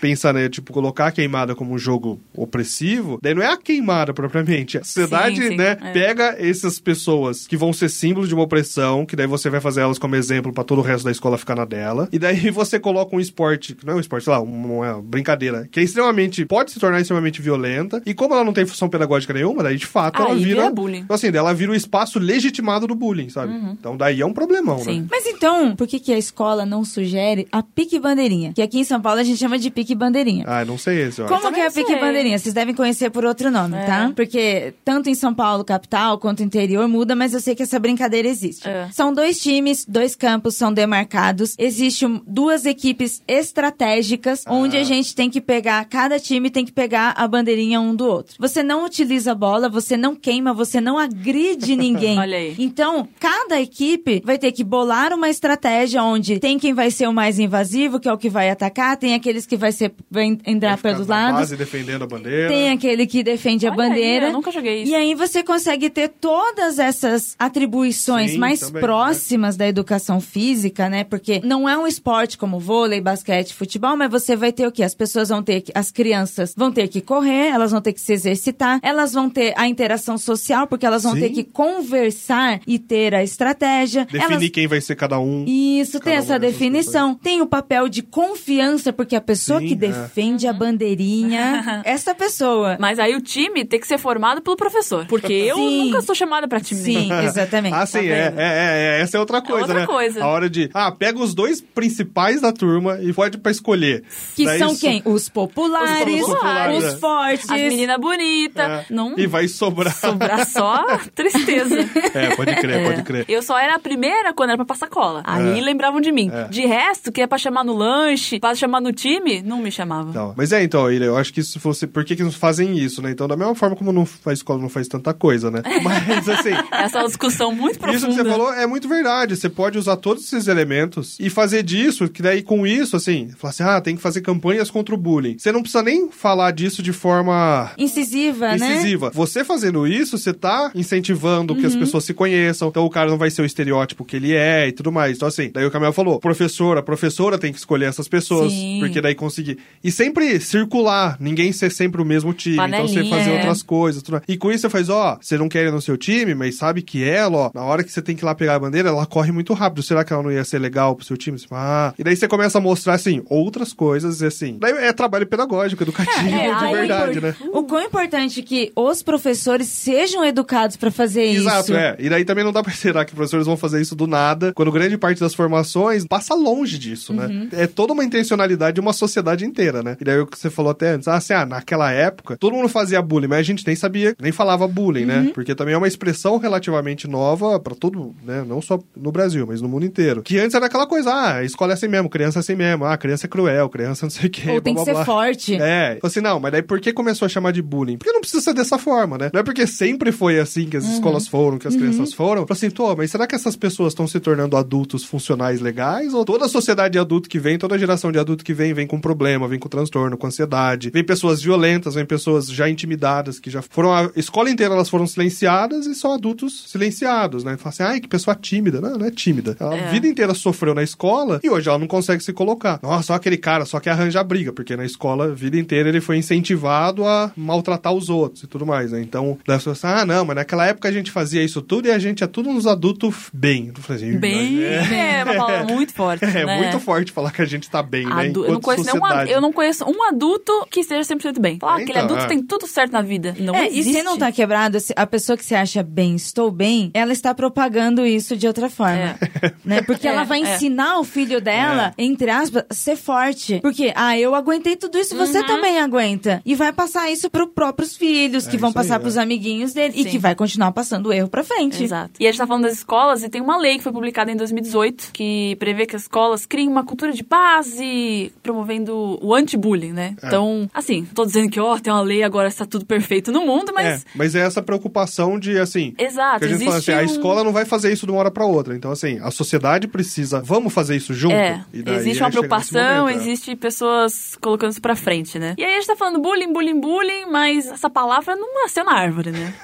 pensar, né, tipo, colocar a queimada como um jogo opressivo, daí não é a queimada propriamente. A sociedade, Sim, sim, né, é. pega essas pessoas que vão ser símbolos de uma opressão, que daí você vai fazer elas como exemplo pra todo o resto da escola ficar na dela, e daí você coloca um esporte, que não é um esporte, sei lá, uma, uma brincadeira, que é extremamente, pode se tornar extremamente violenta, e como ela não tem função pedagógica nenhuma, daí de fato ela Aí vira... vira bullying. Então, assim, ela vira o espaço legitimado do bullying, sabe? Então daí é um problemão, né? Sim. Mas então, por que, que a escola não sugere a pique bandeirinha? Que aqui em São Paulo a gente chama de pique bandeirinha. Ah, não sei esse, eu acho. Como que é a pique bandeirinha? Vocês devem conhecer por outro nome, É. tá? Porque tanto em São Paulo, capital, quanto interior muda, mas eu sei que essa brincadeira existe. É. São dois times, dois campos são demarcados. Existem duas equipes estratégicas, Ah. onde a gente tem que pegar, cada time tem que pegar a bandeirinha um do outro. Você não utiliza a bola, você não queima, você não agride ninguém. Olha aí. Então, cada equipe vai ter que bolar uma estratégia onde tem quem vai ser o mais invasivo, que é o que vai atacar, tem aqueles que vai ser vai entrar Vai pelos lados. base defendendo a bandeira. Tem aquele que defende a Olha aí, bandeira. eu nunca joguei isso. E aí você consegue ter todas essas atribuições Sim, mais também, próximas da educação física, né? Porque não é um esporte como vôlei, basquete, futebol, mas você vai ter o quê? As pessoas vão ter que, as crianças vão ter que correr, elas vão ter que se exercitar, elas vão ter a interação social, porque elas vão Sim. ter que conversar e ter a estratégia. Definir elas... quem vai ser cada um. Isso, tem Cada uma essa definição. Tem o papel de confiança, porque a pessoa Sim, que é. defende a bandeirinha, essa pessoa. Mas aí o time tem que ser formado pelo professor. Porque eu Sim. nunca sou chamada pra time nenhum. Sim, exatamente. Ah, sim, Tá é, é, é, é, essa é outra coisa, outra né? coisa. A hora de, ah, pega os dois principais da turma e pode pra escolher. Que Daí são isso- quem? Os populares, Os populares, os é. fortes. As meninas bonitas. É. Não E vai sobrar. sobrar só tristeza. É, pode crer, pode crer. Eu só era a primeira quando era pra passar cola. Aí É. lembravam de mim. É. De resto, que é pra chamar no lanche, pra chamar no time, não me chamava. Então, mas é, então, Ilha, eu acho que isso fosse. Por que, que não fazem isso, né? Então, da mesma forma como não, a escola não faz tanta coisa, né? Mas, assim. Essa é uma discussão muito profunda. Isso que você falou é muito verdade. Você pode usar todos esses elementos e fazer disso, que daí com isso, assim, falar assim, ah, tem que fazer campanhas contra o bullying. Você não precisa nem falar disso de forma Incisiva, né? incisiva. Você fazendo isso, você tá incentivando que as Uhum. pessoas se conheçam. Então o cara não vai ser o estereótipo que ele é e tudo mais. Então, assim, daí o Camel falou: professora, a professora tem que escolher essas pessoas. Sim. Porque daí conseguir. E sempre circular, ninguém ser sempre o mesmo time. Então você Panelinha, fazer é. outras coisas. Tudo. E com isso você faz, ó, você não quer ir no seu time, mas sabe que ela, ó, na hora que você tem que ir lá pegar a bandeira, ela corre muito rápido. Será que ela não ia ser legal pro seu time? Você fala, Ah. E daí você começa a mostrar, assim, outras coisas, e assim. Daí é trabalho pedagógico, educativo, É, de aí- verdade, né? O quão importante que os professores sejam educados pra fazer Exato, isso. é. E daí também não dá pra esperar que professores vão fazer isso do nada, quando grande parte das formações passa longe disso, Uhum. né? É toda uma intencionalidade de uma sociedade inteira, né? E daí o que você falou até antes, ah, assim, ah, naquela época, todo mundo fazia bullying, mas a gente nem sabia, nem falava bullying, Uhum. né? Porque também é uma expressão relativamente nova pra todo, né? Não só no Brasil, mas no mundo inteiro. Que antes era aquela coisa, ah, a escola é assim mesmo, criança é assim mesmo, ah, criança é cruel, criança não sei o quê. Ou tem blá, que blá, ser forte. É, falou assim, não, mas daí por que começou a chamar de bullying? Porque não precisa ser dessa forma, né? Não é porque sempre foi assim que as Uhum. escolas foram, que as crianças foram. Falou assim, tô, mas será que essas pessoas estão se tornando adultos funcionais legais? Ou toda a sociedade de adulto que vem, toda geração de adulto que vem, vem com problema, vem com transtorno, com ansiedade, vem pessoas violentas, vem pessoas já intimidadas, que já foram, a escola inteira elas foram silenciadas e são adultos silenciados, né? Fala assim, ai, que pessoa tímida. Não, não é tímida. Ela É. a vida inteira sofreu na escola e hoje ela não consegue se colocar. Nossa, só aquele cara só quer arranjar briga, porque na escola, a vida inteira, ele foi incentivado a maltratar os outros e tudo mais, né? Então, daí as pessoas ah, não, mas naquela época a gente fazia isso tudo e a gente é tudo uns adultos bem. Assim, Bem, é, é uma palavra muito forte. é né? muito forte falar que a gente tá bem, né? Eu, não conheço sociedade. eu não conheço um adulto que esteja 100% bem. Fala, ah, aquele Então, adulto é. tem tudo certo na vida. Não é, e existe. se não tá quebrado, a pessoa que se acha bem, estou bem, ela está propagando isso de outra forma. Né? Porque É, ela vai é. ensinar o filho dela, entre aspas, a ser forte. Porque, ah, eu aguentei tudo isso, Uhum. você também aguenta. E vai passar isso pros próprios filhos, que É, vão aí, passar é. pros amiguinhos dele. E Sim. que vai continuar passando o erro pra frente. Exato. E a gente tá falando das escolas e tem uma lei que foi publicada em 2018 que prevê que as escolas criem uma cultura de paz e promovendo o anti-bullying, né? É. Então, assim, tô dizendo que, ó, tem uma lei, agora está tudo perfeito no mundo, mas... É, mas é essa preocupação de, assim, Exato, que a gente fala assim, existe a um- escola não vai fazer isso de uma hora pra outra. Então, assim, a sociedade precisa, vamos fazer isso junto? É, existe uma é preocupação, momento, é. existe pessoas colocando isso pra frente, né? E aí a gente tá falando bullying, bullying, bullying, mas essa palavra não nasceu na árvore, né?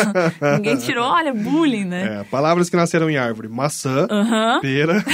Ninguém tirou, olha, bullying, né? É, palavras que nasceram em árvore. Maçã, Aham. pera,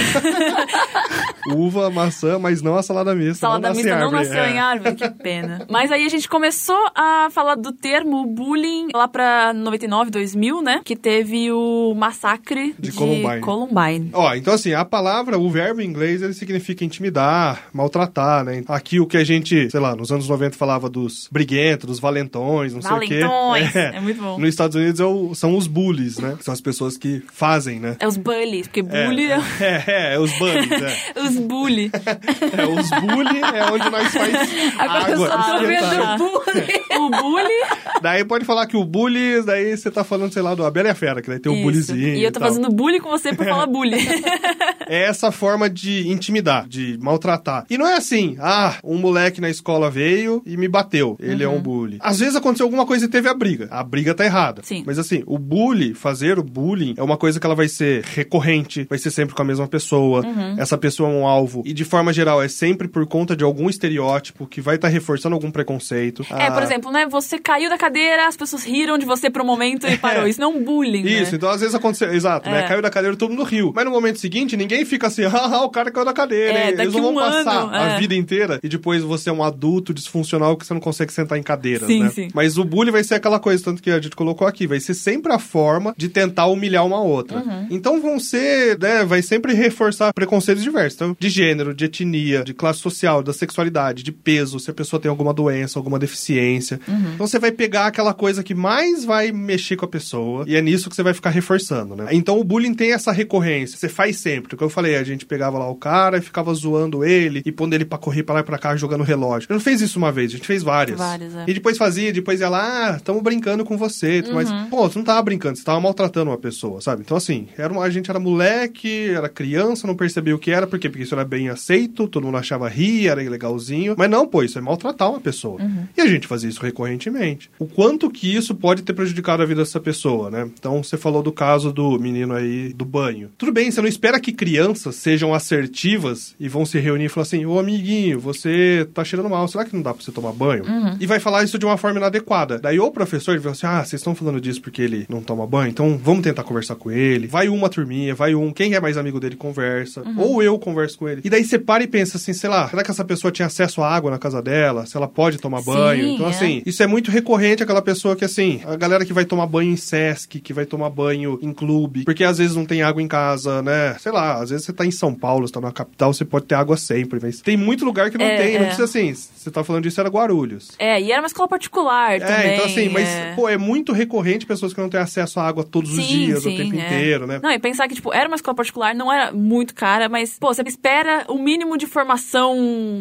uva, maçã, mas não a salada mista. Salada não mista não nasceu é. em árvore, que pena. Mas aí a gente começou a falar do termo bullying lá pra 99, 2000, né? Que teve o massacre De de, Columbine. Columbine. Ó, então assim, a palavra, o verbo em inglês, ele significa intimidar, maltratar, né? Aqui o que a gente, sei lá, nos anos 90 falava dos briguentos, dos valentões, não sei o quê. Valentões, é muito bom. Nos Estados Unidos é o- são os bullies, né? São as pessoas que fazem, né? É os bullies, porque É, bully é, é, é, é os bullies, é. os bully. É, os bully é onde nós faz Agora eu água só tô vendo bullying. o bully. Daí pode falar que o bully, daí você tá falando, sei lá, do A Bela e a Fera, que daí tem o Isso. bullyzinho E eu tô tal. fazendo bullying com você por falar bully. É essa forma de intimidar, de maltratar. E não é assim, ah, um moleque na escola veio e me bateu. Ele Uhum. é um bully. Às vezes aconteceu alguma coisa e teve a briga. A briga tá errada. Sim. Mas assim, o bully, fazer o bullying, é uma coisa que ela vai ser recorrente, vai ser sempre com a mesma pessoa. Uhum. Essa pessoa é um alvo. E de forma geral, é sempre por conta de algum estereótipo que vai estar reforçando algum preconceito. É, Ah, por exemplo, né? Você caiu da cadeira, as pessoas riram de você por um momento e parou. Isso não é um bullying, Isso, né? então às vezes aconteceu, exato, né? É. Caiu da cadeira, todo mundo riu. Mas no momento seguinte, ninguém fica assim, ah, o cara caiu da cadeira. É? Eles não vão um passar ano, a é. vida inteira e depois você é um adulto disfuncional que você não consegue sentar em cadeiras, Sim, né? sim. Mas o bullying vai ser aquela coisa, tanto que a gente colocou aqui, vai ser sempre a forma de tentar humilhar uma outra. Uhum. Então vão ser, né, vai sempre reforçar preconceitos diversos. Então, de gênero, de etnia, de classe social, da sexualidade, de peso, se a pessoa tem alguma doença, alguma deficiência. Uhum. Então você vai pegar aquela coisa que mais vai mexer com a pessoa e é nisso que você vai ficar reforçando, né? Então o bullying tem essa recorrência. Você faz sempre. Como eu falei, a gente pegava lá o cara e ficava zoando ele e pondo ele pra correr pra lá e pra cá jogando relógio. Eu não fez isso uma vez, a gente fez várias. Várias, é. E depois fazia, depois ia lá, ah, tamo brincando com você. Mas, pô, você não tava brincando, você tava maltratando uma pessoa, sabe? Então, assim, era uma, a gente era moleque, era criança, não percebia o que era, por quê? Porque isso era bem bem aceito, todo mundo achava rir, era legalzinho. Mas não, pô, isso é maltratar uma pessoa. E a gente fazia isso recorrentemente. O quanto que isso pode ter prejudicado a vida dessa pessoa, né? Então, você falou do caso do menino aí do banho. Tudo bem, você não espera que crianças sejam assertivas e vão se reunir e falar assim: Ô amiguinho, você tá cheirando mal, será que não dá pra você tomar banho? E vai falar isso de uma forma inadequada. Daí o professor ele fala assim: ah, vocês estão falando disso porque ele não toma banho, então vamos tentar conversar com ele. Vai uma turminha, vai um, quem é mais amigo dele conversa. Ou eu converso com ele. E daí você para e pensa assim, sei lá, será que essa pessoa tinha acesso à água na casa dela? Se ela pode tomar Sim, banho? Então, é. assim, isso é muito recorrente, aquela pessoa que, assim, a galera que vai tomar banho em Sesc, que vai tomar banho em clube, porque às vezes não tem água em casa, né? Sei lá, às vezes você tá em São Paulo, você tá na capital, você pode ter água sempre, mas tem muito lugar que não É, tem, não é. precisa assim, você tá falando disso, era Guarulhos. É, e era uma escola particular também. É, então assim, mas, é. pô, é muito recorrente pessoas que não têm acesso à água todos os Sim, dias, sim, o tempo é. inteiro, né? Não, e pensar que, tipo, era uma escola particular, não era muito cara, mas, pô, você espera o mínimo de formação,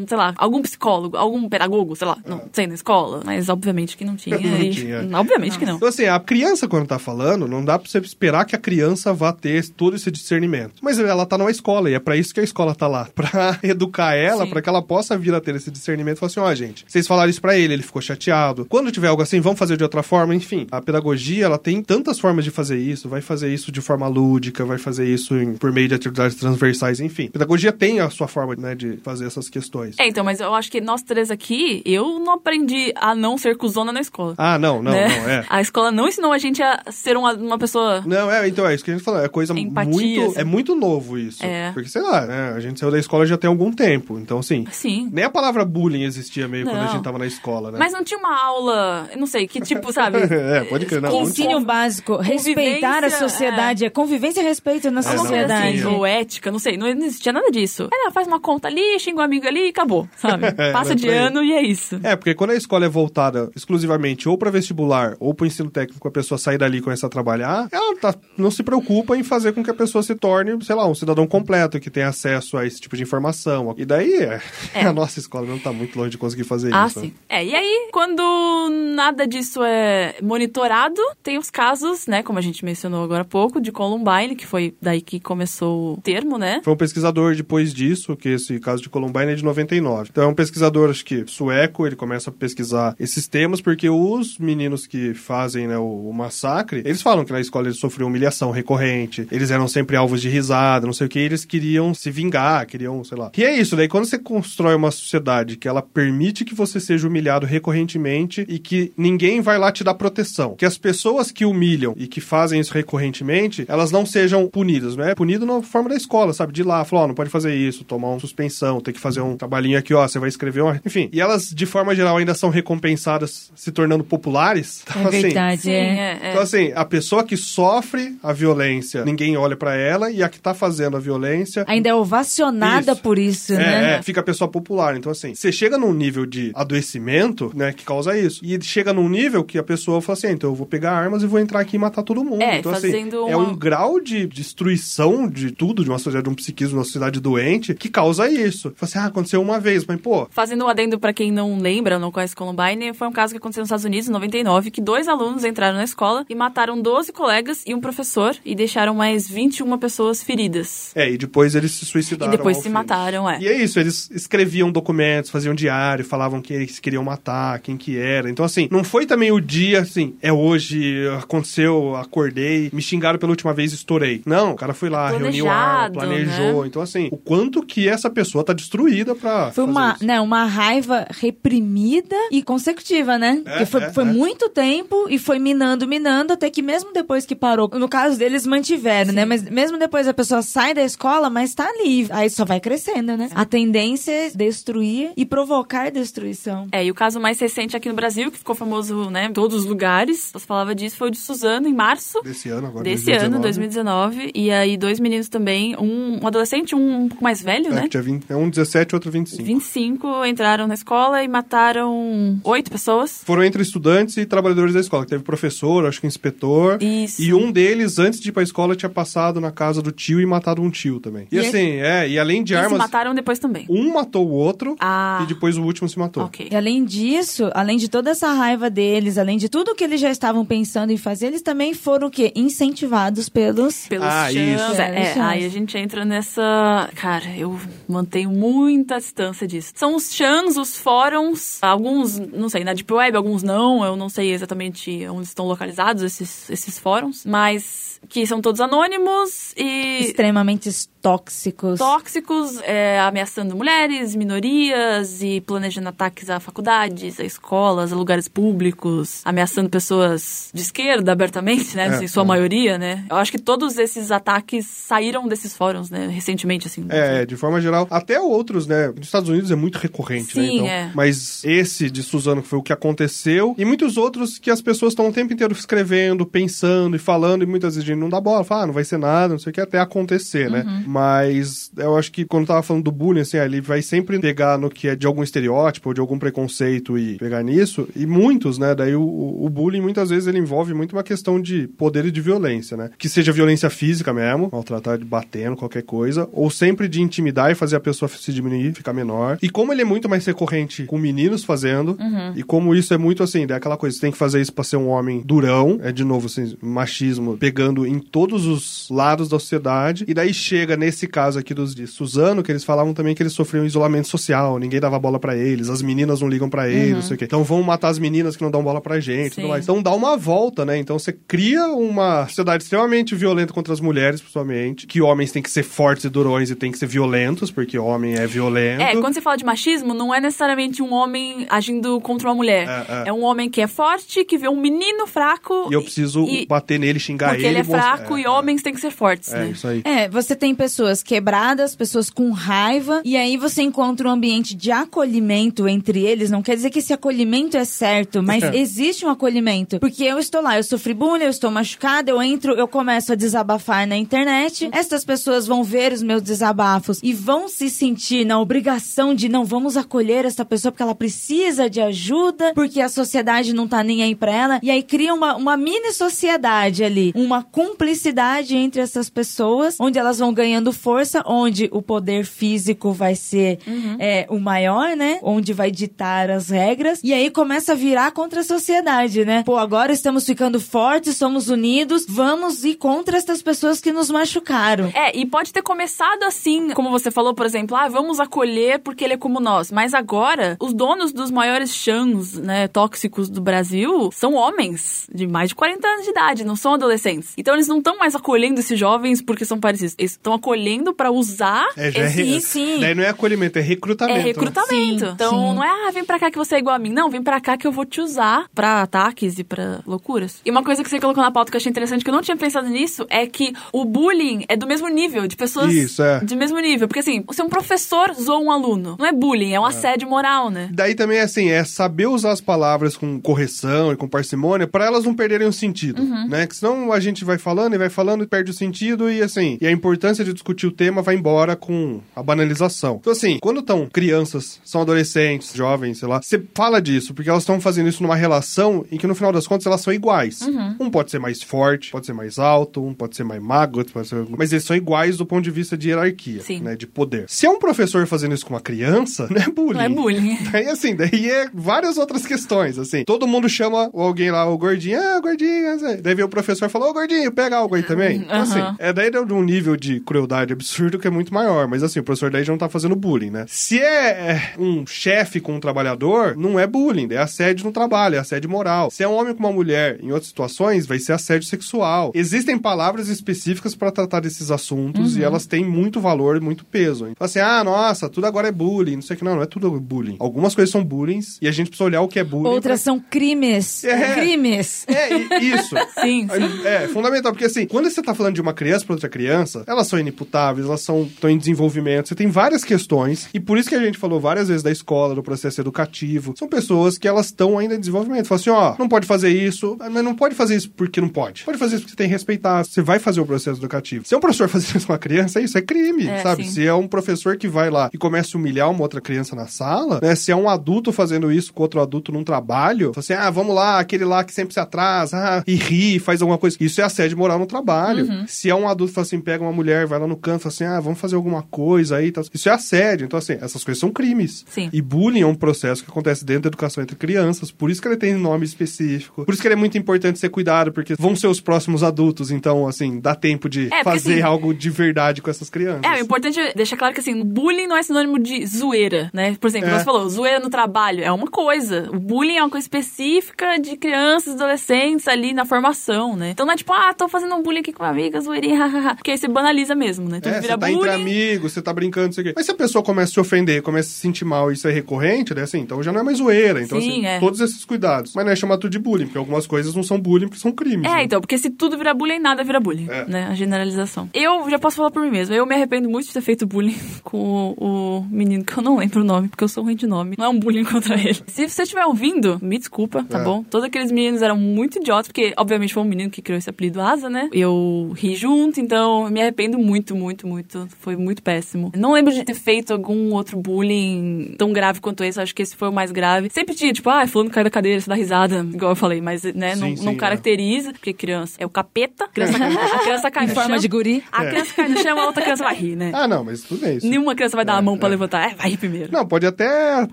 sei lá, algum psicólogo, algum pedagogo, sei lá, não sei, na escola. Mas obviamente que não tinha. Não e- tinha. Obviamente que não. Então, assim, a criança, quando tá falando, não dá pra você esperar que a criança vá ter todo esse discernimento. Mas ela tá numa escola, e é pra isso que a escola tá lá. Pra educar ela, pra que ela possa vir a ter esse discernimento. Falar assim, ó, gente, vocês falaram isso pra ele, ele ficou chateado. Quando tiver algo assim, vamos fazer de outra forma. Enfim, a pedagogia, ela tem tantas formas de fazer isso. Vai fazer isso de forma lúdica, vai fazer isso em- por meio de atividades transversais, enfim. Pedagogia tem a sua forma, né, de fazer essas questões. É, então, mas eu acho que nós três aqui, eu não aprendi a não ser cuzona na escola. Ah, não, não, né? não, é. A escola não ensinou a gente a ser uma, uma pessoa. Não, é, então é isso que a gente falou. É coisa Empatia, muito. assim. É muito novo isso. É. Porque, sei lá, né? A gente saiu da escola já tem algum tempo. Então, assim. Sim. Nem a palavra bullying existia meio quando a Não. gente tava na escola, né? Mas não tinha uma aula, não sei, que tipo, sabe? é, pode crer, não. Que não ensine o básico, respeitar a sociedade, é convivência e respeito na É, não, sociedade. assim, ou ética, não sei, não existia nada disso. Era, faz uma conta ali, xinga um amigo ali e acabou, sabe? É, Passa de ano e é isso. É, porque quando a escola é voltada exclusivamente ou para vestibular ou para ensino técnico, a pessoa sair dali e começar a trabalhar, ela tá- não se preocupa em fazer com que a pessoa se torne, sei lá, um cidadão completo, que tenha acesso a esse tipo de informação. E daí, é, É. a nossa escola não tá muito longe de conseguir fazer Ah, isso. né? sim. É, e aí, quando nada disso é monitorado, tem os casos, né, como a gente mencionou agora há pouco, de Columbine, que foi daí que começou o termo, né? Foi um pesquisador depois disso, que esse caso de Columbine é de 99. Então é um pesquisador, acho que sueco, ele começa a pesquisar esses temas, porque os meninos que fazem né, o, o massacre, eles falam que na escola eles sofriam humilhação recorrente, eles eram sempre alvos de risada, não sei o que, eles queriam se vingar, queriam, sei lá. E é isso, daí quando você constrói uma sociedade que ela permite que você seja humilhado recorrentemente e que ninguém vai lá te dar proteção, que as pessoas que humilham e que fazem isso recorrentemente, elas não sejam punidas, né? Punido na forma da escola, sabe? De lá, falar, ó, não pode fazer isso, tomar uma suspensão, ter que fazer um trabalhinho aqui, ó, você vai escrever uma... Enfim, e elas, de forma geral, ainda são recompensadas se tornando populares. Então, É assim, verdade, Sim, é. então, assim, a pessoa que sofre a violência, ninguém olha pra ela, e a que tá fazendo a violência, Ainda é ovacionada Isso. por isso, é, né? é, fica a pessoa popular. Então, assim, você chega num nível de adoecimento, né, que causa isso. E chega num nível que a pessoa fala assim, "Ah, então eu vou pegar armas e vou entrar aqui e matar todo mundo. É, então, assim, fazendo é uma- um grau de destruição de tudo, de uma sociedade, de um psiquismo, de uma sociedade doente, que causa isso. Fala assim, ah, aconteceu uma vez, mas, pô, Fazendo um adendo pra quem não lembra não conhece Columbine, foi um caso que aconteceu nos Estados Unidos em 99, que dois alunos entraram na escola e mataram 12 colegas e um professor e deixaram mais 21 pessoas feridas. é, e depois eles se suicidaram. E depois se fim. mataram, é. E é isso, eles escreviam documentos, faziam diário, falavam que eles queriam matar, quem que era. Então, assim, não foi também o dia, assim, é hoje, aconteceu, acordei, me xingaram pela última vez, estourei. Não, o cara foi lá, reuniu Planejado, planejou. né? Então, assim, o quanto que essa pessoa tá destruída pra Foi fazer uma, isso. né, uma raiva reprimida e consecutiva, né? É, Porque foi, é, foi é. muito tempo e foi minando, minando, até que mesmo depois que parou, no caso deles mantiveram, né? Mas mesmo depois a pessoa sai da escola, mas tá ali. Aí só vai crescendo, né? A tendência é destruir e provocar destruição. É, e o caso mais recente aqui no Brasil, que ficou famoso, né, em todos os lugares, você falava disso, foi o de Suzano, em março Desse ano agora, desse ano, 2019. E aí, dois meninos também, um, um adolescente, um um pouco mais velho, É, né? que tinha 20, é um 17 outro 25. 25 entraram na escola e mataram oito pessoas. Foram entre estudantes e trabalhadores da escola. Teve professor, acho que inspetor. Isso. E um deles, antes de ir pra escola, tinha passado na casa do tio e matado um tio também. E, E assim, é, e além de E se armas, mataram depois também. um matou o outro Ah. e depois o último se matou. Ok. E além disso, além de toda essa raiva deles, além de tudo que eles já estavam pensando em fazer, eles também foram o quê? Incentivados pelos Pelos Ah, chãs. isso. É, é, aí a gente entra nessa. Cara, Eu mantenho muita distância disso. São os chans, os fóruns, alguns, não sei, na Deep Web, alguns não. Eu não sei exatamente onde estão localizados esses, esses fóruns, mas que são todos anônimos e Extremamente tóxicos. tóxicos, é, ameaçando mulheres, minorias e planejando ataques a faculdades, a escolas, a lugares públicos, ameaçando pessoas de esquerda abertamente, né? É, em sua é. maioria, né? Eu acho que todos esses ataques saíram desses fóruns, né? Recentemente, assim. É, de forma geral. Até outros, né? Nos Estados Unidos é muito recorrente, né? Sim, Então, é. Mas esse de Suzano que foi o que aconteceu. E muitos outros que as pessoas estão o tempo inteiro escrevendo, pensando e falando. E muitas vezes a gente não dá bola. Fala, ah, não vai ser nada, não sei o que, até acontecer, né? Uhum. Mas eu acho que quando eu tava falando do bullying, assim, ele vai sempre pegar no que é de algum estereótipo ou de algum preconceito e pegar nisso. E muitos, né? Daí o, o bullying muitas vezes ele envolve muito uma questão de poder e de violência, né? Que seja violência física mesmo, maltratar de batendo, qualquer coisa, ou sempre de intimidar e fazer a pessoa se diminuir, ficar menor. E como ele é muito mais recorrente com meninos fazendo, e como isso é muito assim, é aquela coisa, você tem que fazer isso pra ser um homem durão, é de novo assim, machismo pegando em todos os lados da sociedade, e daí chega nesse caso aqui dos de Suzano, que eles falavam também que eles sofriam isolamento social, ninguém dava bola pra eles, as meninas não ligam pra eles, não sei o quê. Então vão matar as meninas que não dão bola pra gente, tudo Sim. mais. Então dá uma volta, né? Então você cria uma sociedade extremamente violenta contra as mulheres, principalmente, que homens têm que ser fortes e durões e têm que ser violentos, porque homem é violento. É, quando você fala de machismo, não é necessariamente um homem agindo contra uma mulher. É, é. um homem que é forte, que vê um menino fraco. E eu preciso e- bater nele, xingar Porque ele. ele é mostrar- fraco e homens têm que ser fortes, É, né? isso aí. É, você tem pessoas quebradas, pessoas com raiva, e aí você encontra um ambiente de acolhimento entre eles. Não quer dizer que esse acolhimento é certo, mas existe um acolhimento. Porque eu estou lá, eu sofri bullying, eu estou machucada, eu entro, eu começo a desabafar na internet. Estas pessoas vão ver os meus desabafos e vão se sentir na obrigação de não vamos acolher essa pessoa porque ela precisa de ajuda, porque a sociedade não tá nem aí pra ela. E aí cria uma, uma mini sociedade ali, uma cumplicidade entre essas pessoas, onde elas vão ganhando força, onde o poder físico vai ser é, o maior, né? Onde vai ditar as regras. E aí começa a virar contra a sociedade, né? Pô, agora estamos ficando fortes, somos unidos, vamos ir contra essas pessoas que nos machucaram. É, e pode ter começado assim, como você falou, por exemplo, ah, vamos acolher porque ele é como nós. Mas agora, os donos dos maiores chãs, né, tóxicos do Brasil são homens de mais de 40 anos de idade, não são adolescentes. Então eles não estão mais acolhendo esses jovens porque são parecidos. Eles estão acolhendo pra usar É, já é esse... sim, sim. Daí não é acolhimento, é recrutamento. É né? recrutamento. Sim, então sim. não é, ah, vem pra cá que você é igual a mim. Não, vem pra cá que eu vou te usar pra ataques e pra loucuras. E uma coisa que você colocou na pauta que eu achei interessante, que eu não tinha pensado nisso, é que o bullying é do mesmo nível, de pessoas Isso, é. de mesmo nível. Porque assim, se um professor zoa um aluno, não é bullying, é um assédio moral, né? Daí também, assim, é saber usar as palavras com correção e com parcimônia pra elas não perderem o sentido, Uhum. né? Que senão a gente vai falando e vai falando e perde o sentido e, assim, e a importância de discutir o tema vai embora com a banalização. Então, assim, quando estão crianças, são adolescentes, jovens, sei lá, você fala disso porque elas estão fazendo isso numa relação em que, no final das contas, elas são iguais. Uhum. Um pode ser mais forte, pode ser mais alto, um pode ser mais magro, outro pode ser... mas eles são iguais do ponto de vista de hierarquia, Sim. né? De poder. Se é um professor fazendo isso com uma criança, não é bullying. Não é bullying. Daí, assim, daí é várias outras questões, assim. Todo mundo chama alguém lá, o gordinho, ah, gordinho, assim. daí vem o professor e fala, ô gordinho, pega algo aí também. Então, assim, é daí de um nível de crueldade absurdo que é muito maior. Mas, assim, o professor daí já não tá fazendo bullying, né? Se é, é, um chefe com um trabalhador, não é bullying, é assédio no trabalho, é assédio moral. Se é um homem com uma mulher, em outras situações, vai ser assédio sexual. Existem palavras específicas pra tratar desses assuntos e elas têm muito valor e muito peso. Fala assim, ah, nossa, tudo agora é bullying, não sei o que. Não, não é tudo bullying. Algumas coisas são bullying e a gente precisa olhar o que é bullying. Outras são crimes. É. Crimes. É, e- isso. Sim, sim. É, fundamental, porque assim, quando você tá falando de uma criança pra outra criança, elas são inimputáveis, elas são estão em desenvolvimento, você tem várias questões, e por isso que a gente falou várias vezes da escola, do processo educativo, são pessoas que elas estão ainda em desenvolvimento. Fala assim, ó, não pode fazer isso, mas não pode fazer isso porque não pode. Pode fazer isso porque você tem que respeitar, você vai fazer o processo educativo. Se é um professor fazendo isso com uma criança, é isso, é crime, É, sabe? sim. Se é um professor que vai lá e começa a humilhar uma outra criança na sala, né? Se é um adulto fazendo isso com outro adulto num trabalho, fala assim, ah, vamos lá, aquele lá que sempre se atrasa, ah, e ri, faz alguma coisa. Isso é assédio moral no trabalho. Se é um adulto fala assim, pega uma mulher, vai lá no canto e fala assim, ah, vamos fazer alguma coisa aí tal. Isso é assédio. Então, assim, essas coisas são crimes. Sim. E bullying é um processo que acontece dentro da educação entre crianças, por isso que ele tem nome específico. Por isso que ele é muito importante ser cuidado, porque vão ser os próximos adultos, então, assim, dá tempo de porque, fazer assim, algo de verdade com essas crianças. É, o importante é deixar claro que assim, bullying não é sinônimo de zoeira, né? Por exemplo, É. você falou, zoeira no trabalho é uma coisa. O bullying é uma coisa específica de crianças, adolescentes ali na formação, né? Então não é tipo, ah, tô fazendo um bullying aqui com uma amiga, zoeirinha, hahaha. Porque aí você banaliza mesmo, né? Então É, vira você tá entre bullying. amigos, você tá brincando, não sei o quê. Mas se a pessoa começa a se ofender, começa a se sentir mal e isso é recorrente, né? Assim, então já não é mais zoeira. Então, Sim, assim, é. todos esses cuidados. Mas não é chamar tudo de bullying, porque algumas coisas não são bullying, porque são crimes. É, né? então, porque se tudo vira bullying, nada vira bullying, É. né? A generalização. Eu já posso falar por mim mesmo. Eu me arrependo muito de ter feito bullying com o, o menino, que eu não lembro o nome, porque eu sou ruim de nome. Não é um bullying contra ele. Se você estiver ouvindo, me desculpa, tá É. bom? Todos aqueles meninos eram muito idiotas, porque, obviamente, foi um menino que criou esse apelido Asa, né? Eu ri junto, então eu me arrependo muito, muito, muito. Foi muito péssimo. Não lembro de ter feito algum outro bullying tão grave quanto esse. Acho que esse foi o mais grave. Sempre tinha, tipo, ah, fulano caiu da cadeira, você dá risada, igual eu falei, mas, né, Sim, não, sim, não é. caracteriza, porque criança é o capeta, criança, a criança cai Em no forma chão, de guri. A criança cai no chão, a outra criança vai rir, né? Ah, não, mas tudo bem. Isso. Nenhuma criança vai dar a mão pra é. levantar. É, vai rir primeiro. Não, pode até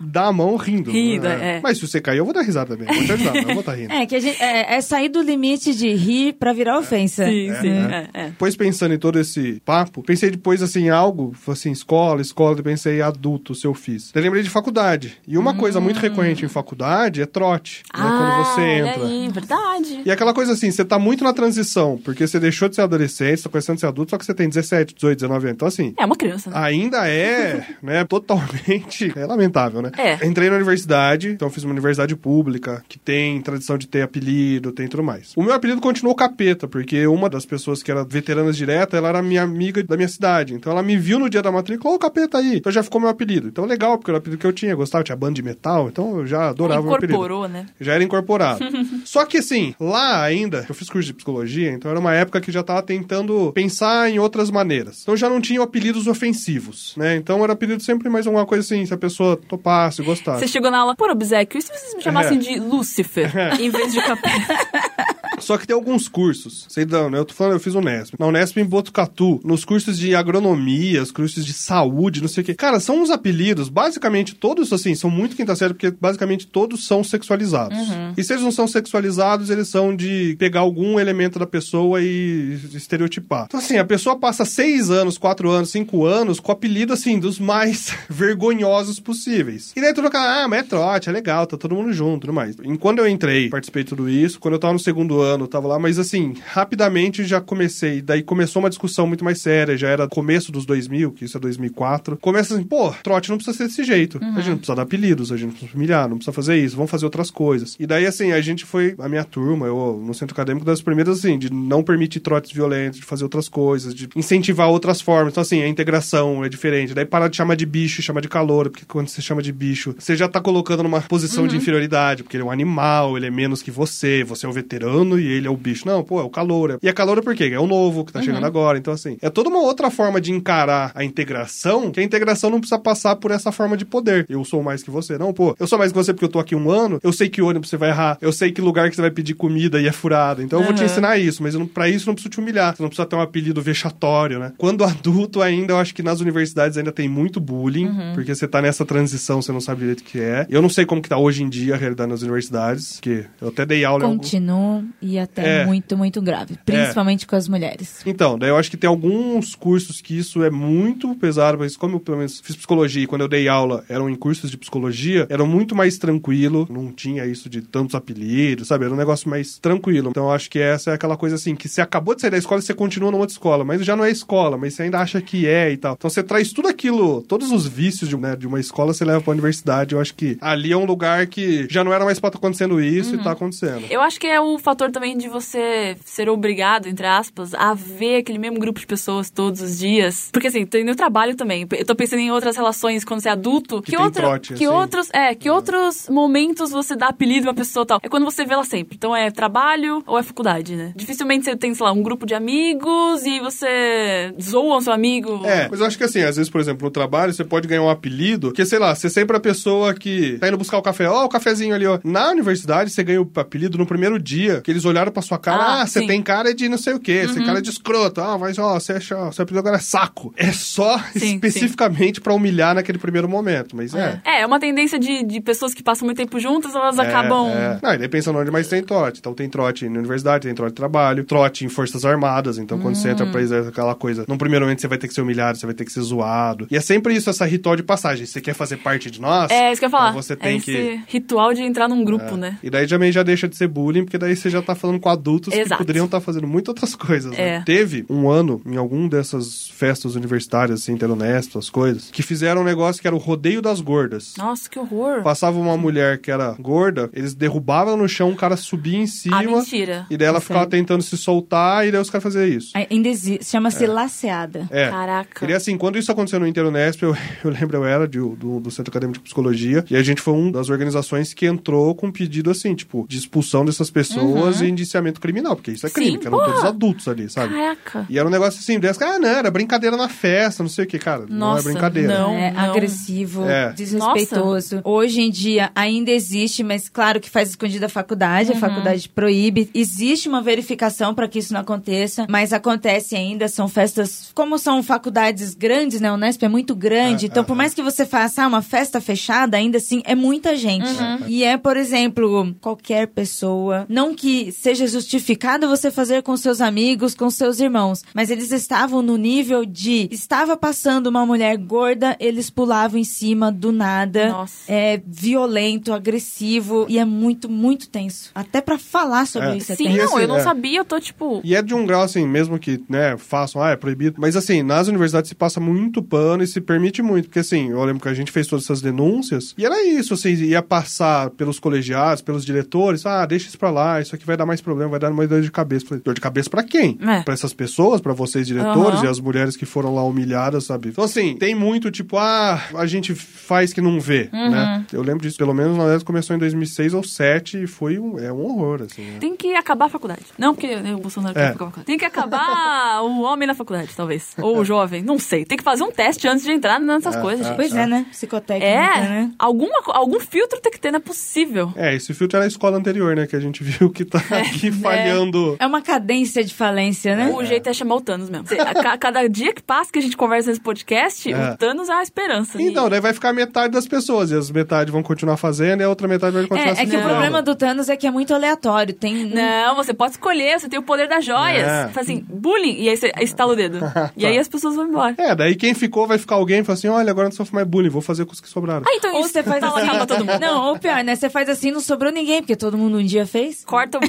dar a mão rindo. Rindo, né? é. Mas se você cair, eu vou dar risada também. Vou te ajudar, mas eu vou estar rindo. É, que a gente, é, é sair do limite de rir pra virar ofensa. Sim, sim. É, é. Depois pensando em todo esse papo, pensei depois assim, em algo, assim, escola, escola, eu pensei adulto, se eu fiz. Eu lembrei de faculdade. E uma coisa muito recorrente em faculdade é trote, né? Quando você olha entra. Ah, aí, verdade. E aquela coisa assim, você tá muito na transição, porque você deixou de ser adolescente, você tá começando a ser adulto, só que você tem 17, 18, 19 anos. Então, assim, É uma criança, né? ainda é, né, totalmente é lamentável, né? É. Entrei na universidade, então fiz uma universidade pública, que tem tradição de ter apelido, tem tudo mais. O meu apelido continuou capeta, porque uma das pessoas que era veteranas direta, ela era minha amiga da minha cidade. Então ela me viu no dia da matrícula, ó, o capeta aí. Então já ficou meu apelido. Então legal, porque era o apelido que eu tinha, eu gostava, tinha banda de metal, então eu já adorava o apelido. Incorporou, né? Já era incorporado. Só que assim, lá ainda, eu fiz curso de psicologia, então era uma época que já tava tentando pensar em outras maneiras. Então já não tinha apelidos ofensivos, né? Então era apelido sempre mais alguma coisa assim, se a pessoa topasse, gostasse. Você chegou na aula, por obsequio, e se vocês me chamassem É. de Lúcifer, em vez de capeta? Só que tem alguns cursos. Sei não, né? Eu tô falando, eu fiz o Nesp. Na Unesp em Botucatu, nos cursos de agronomia, os cursos de saúde, não sei o quê. Cara, são uns apelidos, basicamente todos, assim, são muito quinta série, porque basicamente todos são sexualizados. E se eles não são sexualizados, eles são de pegar algum elemento da pessoa e estereotipar. Então, assim, a pessoa passa seis anos, quatro anos, cinco anos com apelido, assim, dos mais vergonhosos possíveis. E daí tu fica, ah, mas é trote, é legal, tá todo mundo junto, tudo mais. E quando eu entrei, participei de tudo isso, quando eu tava no segundo ano, tava lá, mas assim, rapidamente já comecei. Daí começou uma discussão muito mais séria, já era começo dos 2000, que isso é 2004. Começa assim, pô, trote não precisa ser desse jeito. A gente não precisa dar apelidos, a gente não precisa humilhar, não precisa fazer isso, vamos fazer outras coisas. E daí, assim, a gente foi, a minha turma, eu no centro acadêmico, das primeiras, assim, de não permitir trotes violentos, de fazer outras coisas, de incentivar outras formas. Então, assim, a integração é diferente. Daí para de chamar de bicho e chama de calor, porque quando você chama de bicho, você já tá colocando numa posição de inferioridade, porque ele é um animal, ele é menos que você, você é o veterano e ele é o bicho. Não, pô, é o calor. E é calor por quê? É o novo que tá chegando agora. Então, assim, é toda uma outra forma de encarar a integração, que a integração não precisa passar por essa forma de poder. Eu sou mais que você. Não, pô, eu sou mais que você porque eu tô aqui um ano, eu sei que ônibus você vai errar, eu sei que lugar que você vai pedir comida e é furado. Então eu vou te Aham. ensinar isso, mas pra isso não preciso te humilhar. Você não precisa ter um apelido vexatório, né? Quando adulto ainda, eu acho que nas universidades ainda tem muito bullying, porque você tá nessa transição, você não sabe direito o que é. Eu não sei como que tá hoje em dia a realidade nas universidades, que eu até dei aula em algum- Continua e até É. muito, muito grave. Principalmente com as mulheres. Então, daí eu acho que tem alguns cursos que isso é muito pesado, mas como eu pelo menos fiz psicologia e quando eu dei aula eram em cursos de psicologia, era muito mais tranquilo, não tinha isso de tantos apelidos, sabe? Era um negócio mais tranquilo. Então eu acho que essa é aquela coisa assim, que você acabou de sair da escola e você continua numa outra escola, mas já não é escola, mas você ainda acha que é e tal. Então você traz tudo aquilo, todos os vícios de, né, de uma escola, você leva pra universidade. Eu acho que ali é um lugar que já não era mais pra estar acontecendo isso e tá acontecendo. Eu acho que é o fator também de você ser obrigado, entre aspas, a ver aquele mesmo grupo de pessoas todos os dias. Porque assim, tem no trabalho também. Eu tô pensando em outras relações quando você é adulto. Que tem trote, que assim. outros, é, que outros momentos você dá apelido pra pessoa tal. É quando você vê ela sempre. Então é trabalho ou é faculdade, né? Dificilmente você tem, sei lá, um grupo de amigos e você zoa o seu amigo. É, mas eu acho que assim, às vezes, por exemplo, no trabalho, você pode ganhar um apelido, que sei lá, você é sempre a pessoa que tá indo buscar o café, ó, o cafezinho ali, ó. Na universidade, você ganha o apelido no primeiro dia, que eles eles olharam pra sua cara, Ah, ah, você tem cara de não sei o quê, você tem cara de escroto, ah, mas ó, você acha, seu apelido agora é saco. É só Sim, especificamente pra humilhar naquele primeiro momento, mas é. É, é uma tendência de, de pessoas que passam muito tempo juntas, elas acabam. É. Não, e daí pensando onde mais tem trote. Então tem trote na universidade, tem trote de trabalho, trote em forças armadas. Então quando você Hum. entra pra isso, é aquela coisa. Num primeiro momento você vai ter que ser humilhado, você vai ter que ser zoado. E é sempre isso, essa ritual de passagem. Você quer fazer parte de nós? É, isso que eu ia falar. Então você é tem esse que. ritual de entrar num grupo, né? E daí também já deixa de ser bullying, porque daí você já tá falando com adultos que Exato. poderiam estar fazendo muitas outras coisas. né? É. Teve um ano, em algum dessas festas universitárias, assim, ter honesto, as coisas, que fizeram um negócio que era o rodeio das gordas. Nossa, que horror. Passava uma mulher que era gorda, eles derrubavam no chão, o cara subia em cima. Ah, mentira. E daí ela É ficava sério? tentando se soltar, e daí os caras faziam isso. Ainda existe. Chama-se laceada. É. Caraca. E assim, quando isso aconteceu no Interunesp, eu, eu lembro, eu era de- do, do Centro Acadêmico de Psicologia, e a gente foi uma das organizações que entrou com um pedido assim, tipo, de expulsão dessas pessoas e indiciamento criminal, porque isso é crime. Sim, que eram porra. todos adultos ali, sabe? Caraca. E era um negócio assim, dessa, ah, não, era brincadeira na festa, não sei o que, cara. não é Nossa, brincadeira. não. é agressivo, É. desrespeitoso. Hoje em dia ainda existe, mas claro que faz escondido a faculdade, Uhum. a faculdade proíbe. Existe uma verificação para que isso não aconteça, mas acontece ainda, são festas, como são faculdades grandes, né? O Unesp é muito grande, É, então é, por é. mais que você faça uma festa fechada, ainda assim é muita gente. Uhum. E é, por exemplo, qualquer pessoa, não que seja justificado você fazer com seus amigos, com seus irmãos, mas eles estavam no nível de estava passando uma mulher gorda, eles pulavam em cima do nada. Nossa. É violento, agressivo e é muito, muito tenso. Até pra falar sobre É. isso é Sim, tenso. Não, eu não é. sabia, eu tô tipo. E é de um grau, assim, mesmo que, né, façam, ah, é proibido. Mas, assim, nas universidades se passa muito pano e se permite muito. Porque, assim, eu lembro que a gente fez todas essas denúncias e era isso, assim, ia passar pelos colegiados, pelos diretores, ah, deixa isso pra lá, isso aqui vai dar mais problema, vai dar mais dor de cabeça. Falei, dor de cabeça pra quem? É. Pra essas pessoas, pra vocês diretores Aham. e as mulheres que foram lá humilhadas, sabe? Então, assim, tem muito, tipo, ah, a gente faz que não vê, Uhum. né? Eu lembro disso, pelo menos, na verdade, começou em 2006 ou 2007 e foi um, é um horror, assim, né? Tem que acabar a faculdade. Não porque o Bolsonaro É. acabar a faculdade. Tem que acabar o homem na faculdade, talvez. Ou o jovem, não sei. Tem que fazer um teste antes de entrar nessas É, coisas, é. gente. Pois é, né? Psicotécnica, É, né? alguma, algum filtro tem que ter, não é possível. É, esse filtro era a escola anterior, né? Que a gente viu que tá aqui falhando. É uma cadência de falência, né? O jeito é chamar o Thanos mesmo. A cada dia que passa que a gente conversa nesse podcast, É. o Thanos é a esperança. Então, E- daí vai ficar metade das pessoas. E as metade vão continuar fazendo e a outra metade vai continuar É, é se que o problema do Thanos é que é muito aleatório. Tem. Não, você pode escolher, você tem o poder das joias. É. Faz assim, bullying, e aí você estala o dedo. E aí as pessoas vão embora. É, daí quem ficou vai ficar alguém e fala assim: olha, agora não sofro mais bullying, vou fazer com os que sobraram. Ah, então Ou isso você faz tala, assim. todo mundo. Não, ou pior, né? Você faz assim não sobrou ninguém, porque todo mundo um dia fez. Corta o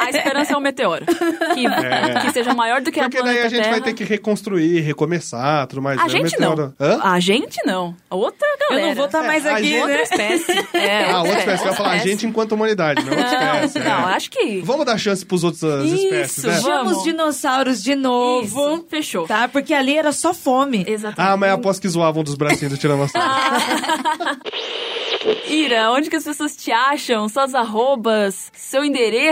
A esperança é um meteoro. Que, que seja maior do que Porque a daí planeta a gente Terra. vai ter que reconstruir, recomeçar, tudo mais. A É gente meteoro. não. Hã? A gente não. A outra Eu galera. não vou estar mais É, a aqui, gente- Outra né? espécie. É, Ah, outra espécie. Você vai falar a gente enquanto humanidade, não outra Não, espécie. não, é. acho que... Vamos dar chance pros outros as Isso, espécies, né? vamos. Chama os dinossauros de novo. Isso, fechou. Tá? Porque ali era só fome. Exatamente. Ah, mas aposto que zoavam dos bracinhos do Tiranossauro. Ira, onde que as pessoas te acham? Suas arrobas, seu endereço.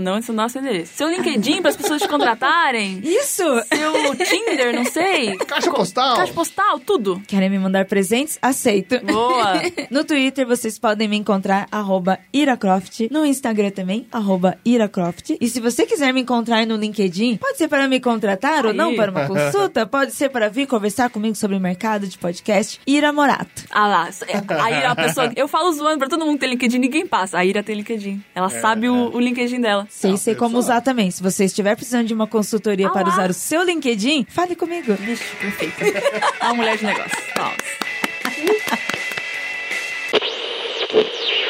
Não, esse não é o seu endereço. Seu LinkedIn para as pessoas te contratarem. Isso! Seu Tinder, não sei. Caixa postal. Caixa postal, tudo. Querem me mandar presentes? Aceito. Boa. No Twitter vocês podem me encontrar arroba iracroft. No Instagram também, arroba iracroft. E se você quiser me encontrar no LinkedIn, pode ser para me contratar ou Aí. não para uma consulta, pode ser para vir conversar comigo sobre o mercado de podcast. Ira Morato. Ah lá, a Ira é a pessoa. Eu falo zoando pra todo mundo ter LinkedIn, ninguém passa. A Ira tem LinkedIn. Ela sabe o, o LinkedIn LinkedIn dela. Sei, sei como usar também. Se você estiver precisando de uma consultoria ah para usar o seu LinkedIn, fale comigo. Vixe, perfeito. a é mulher de negócio. Nossa.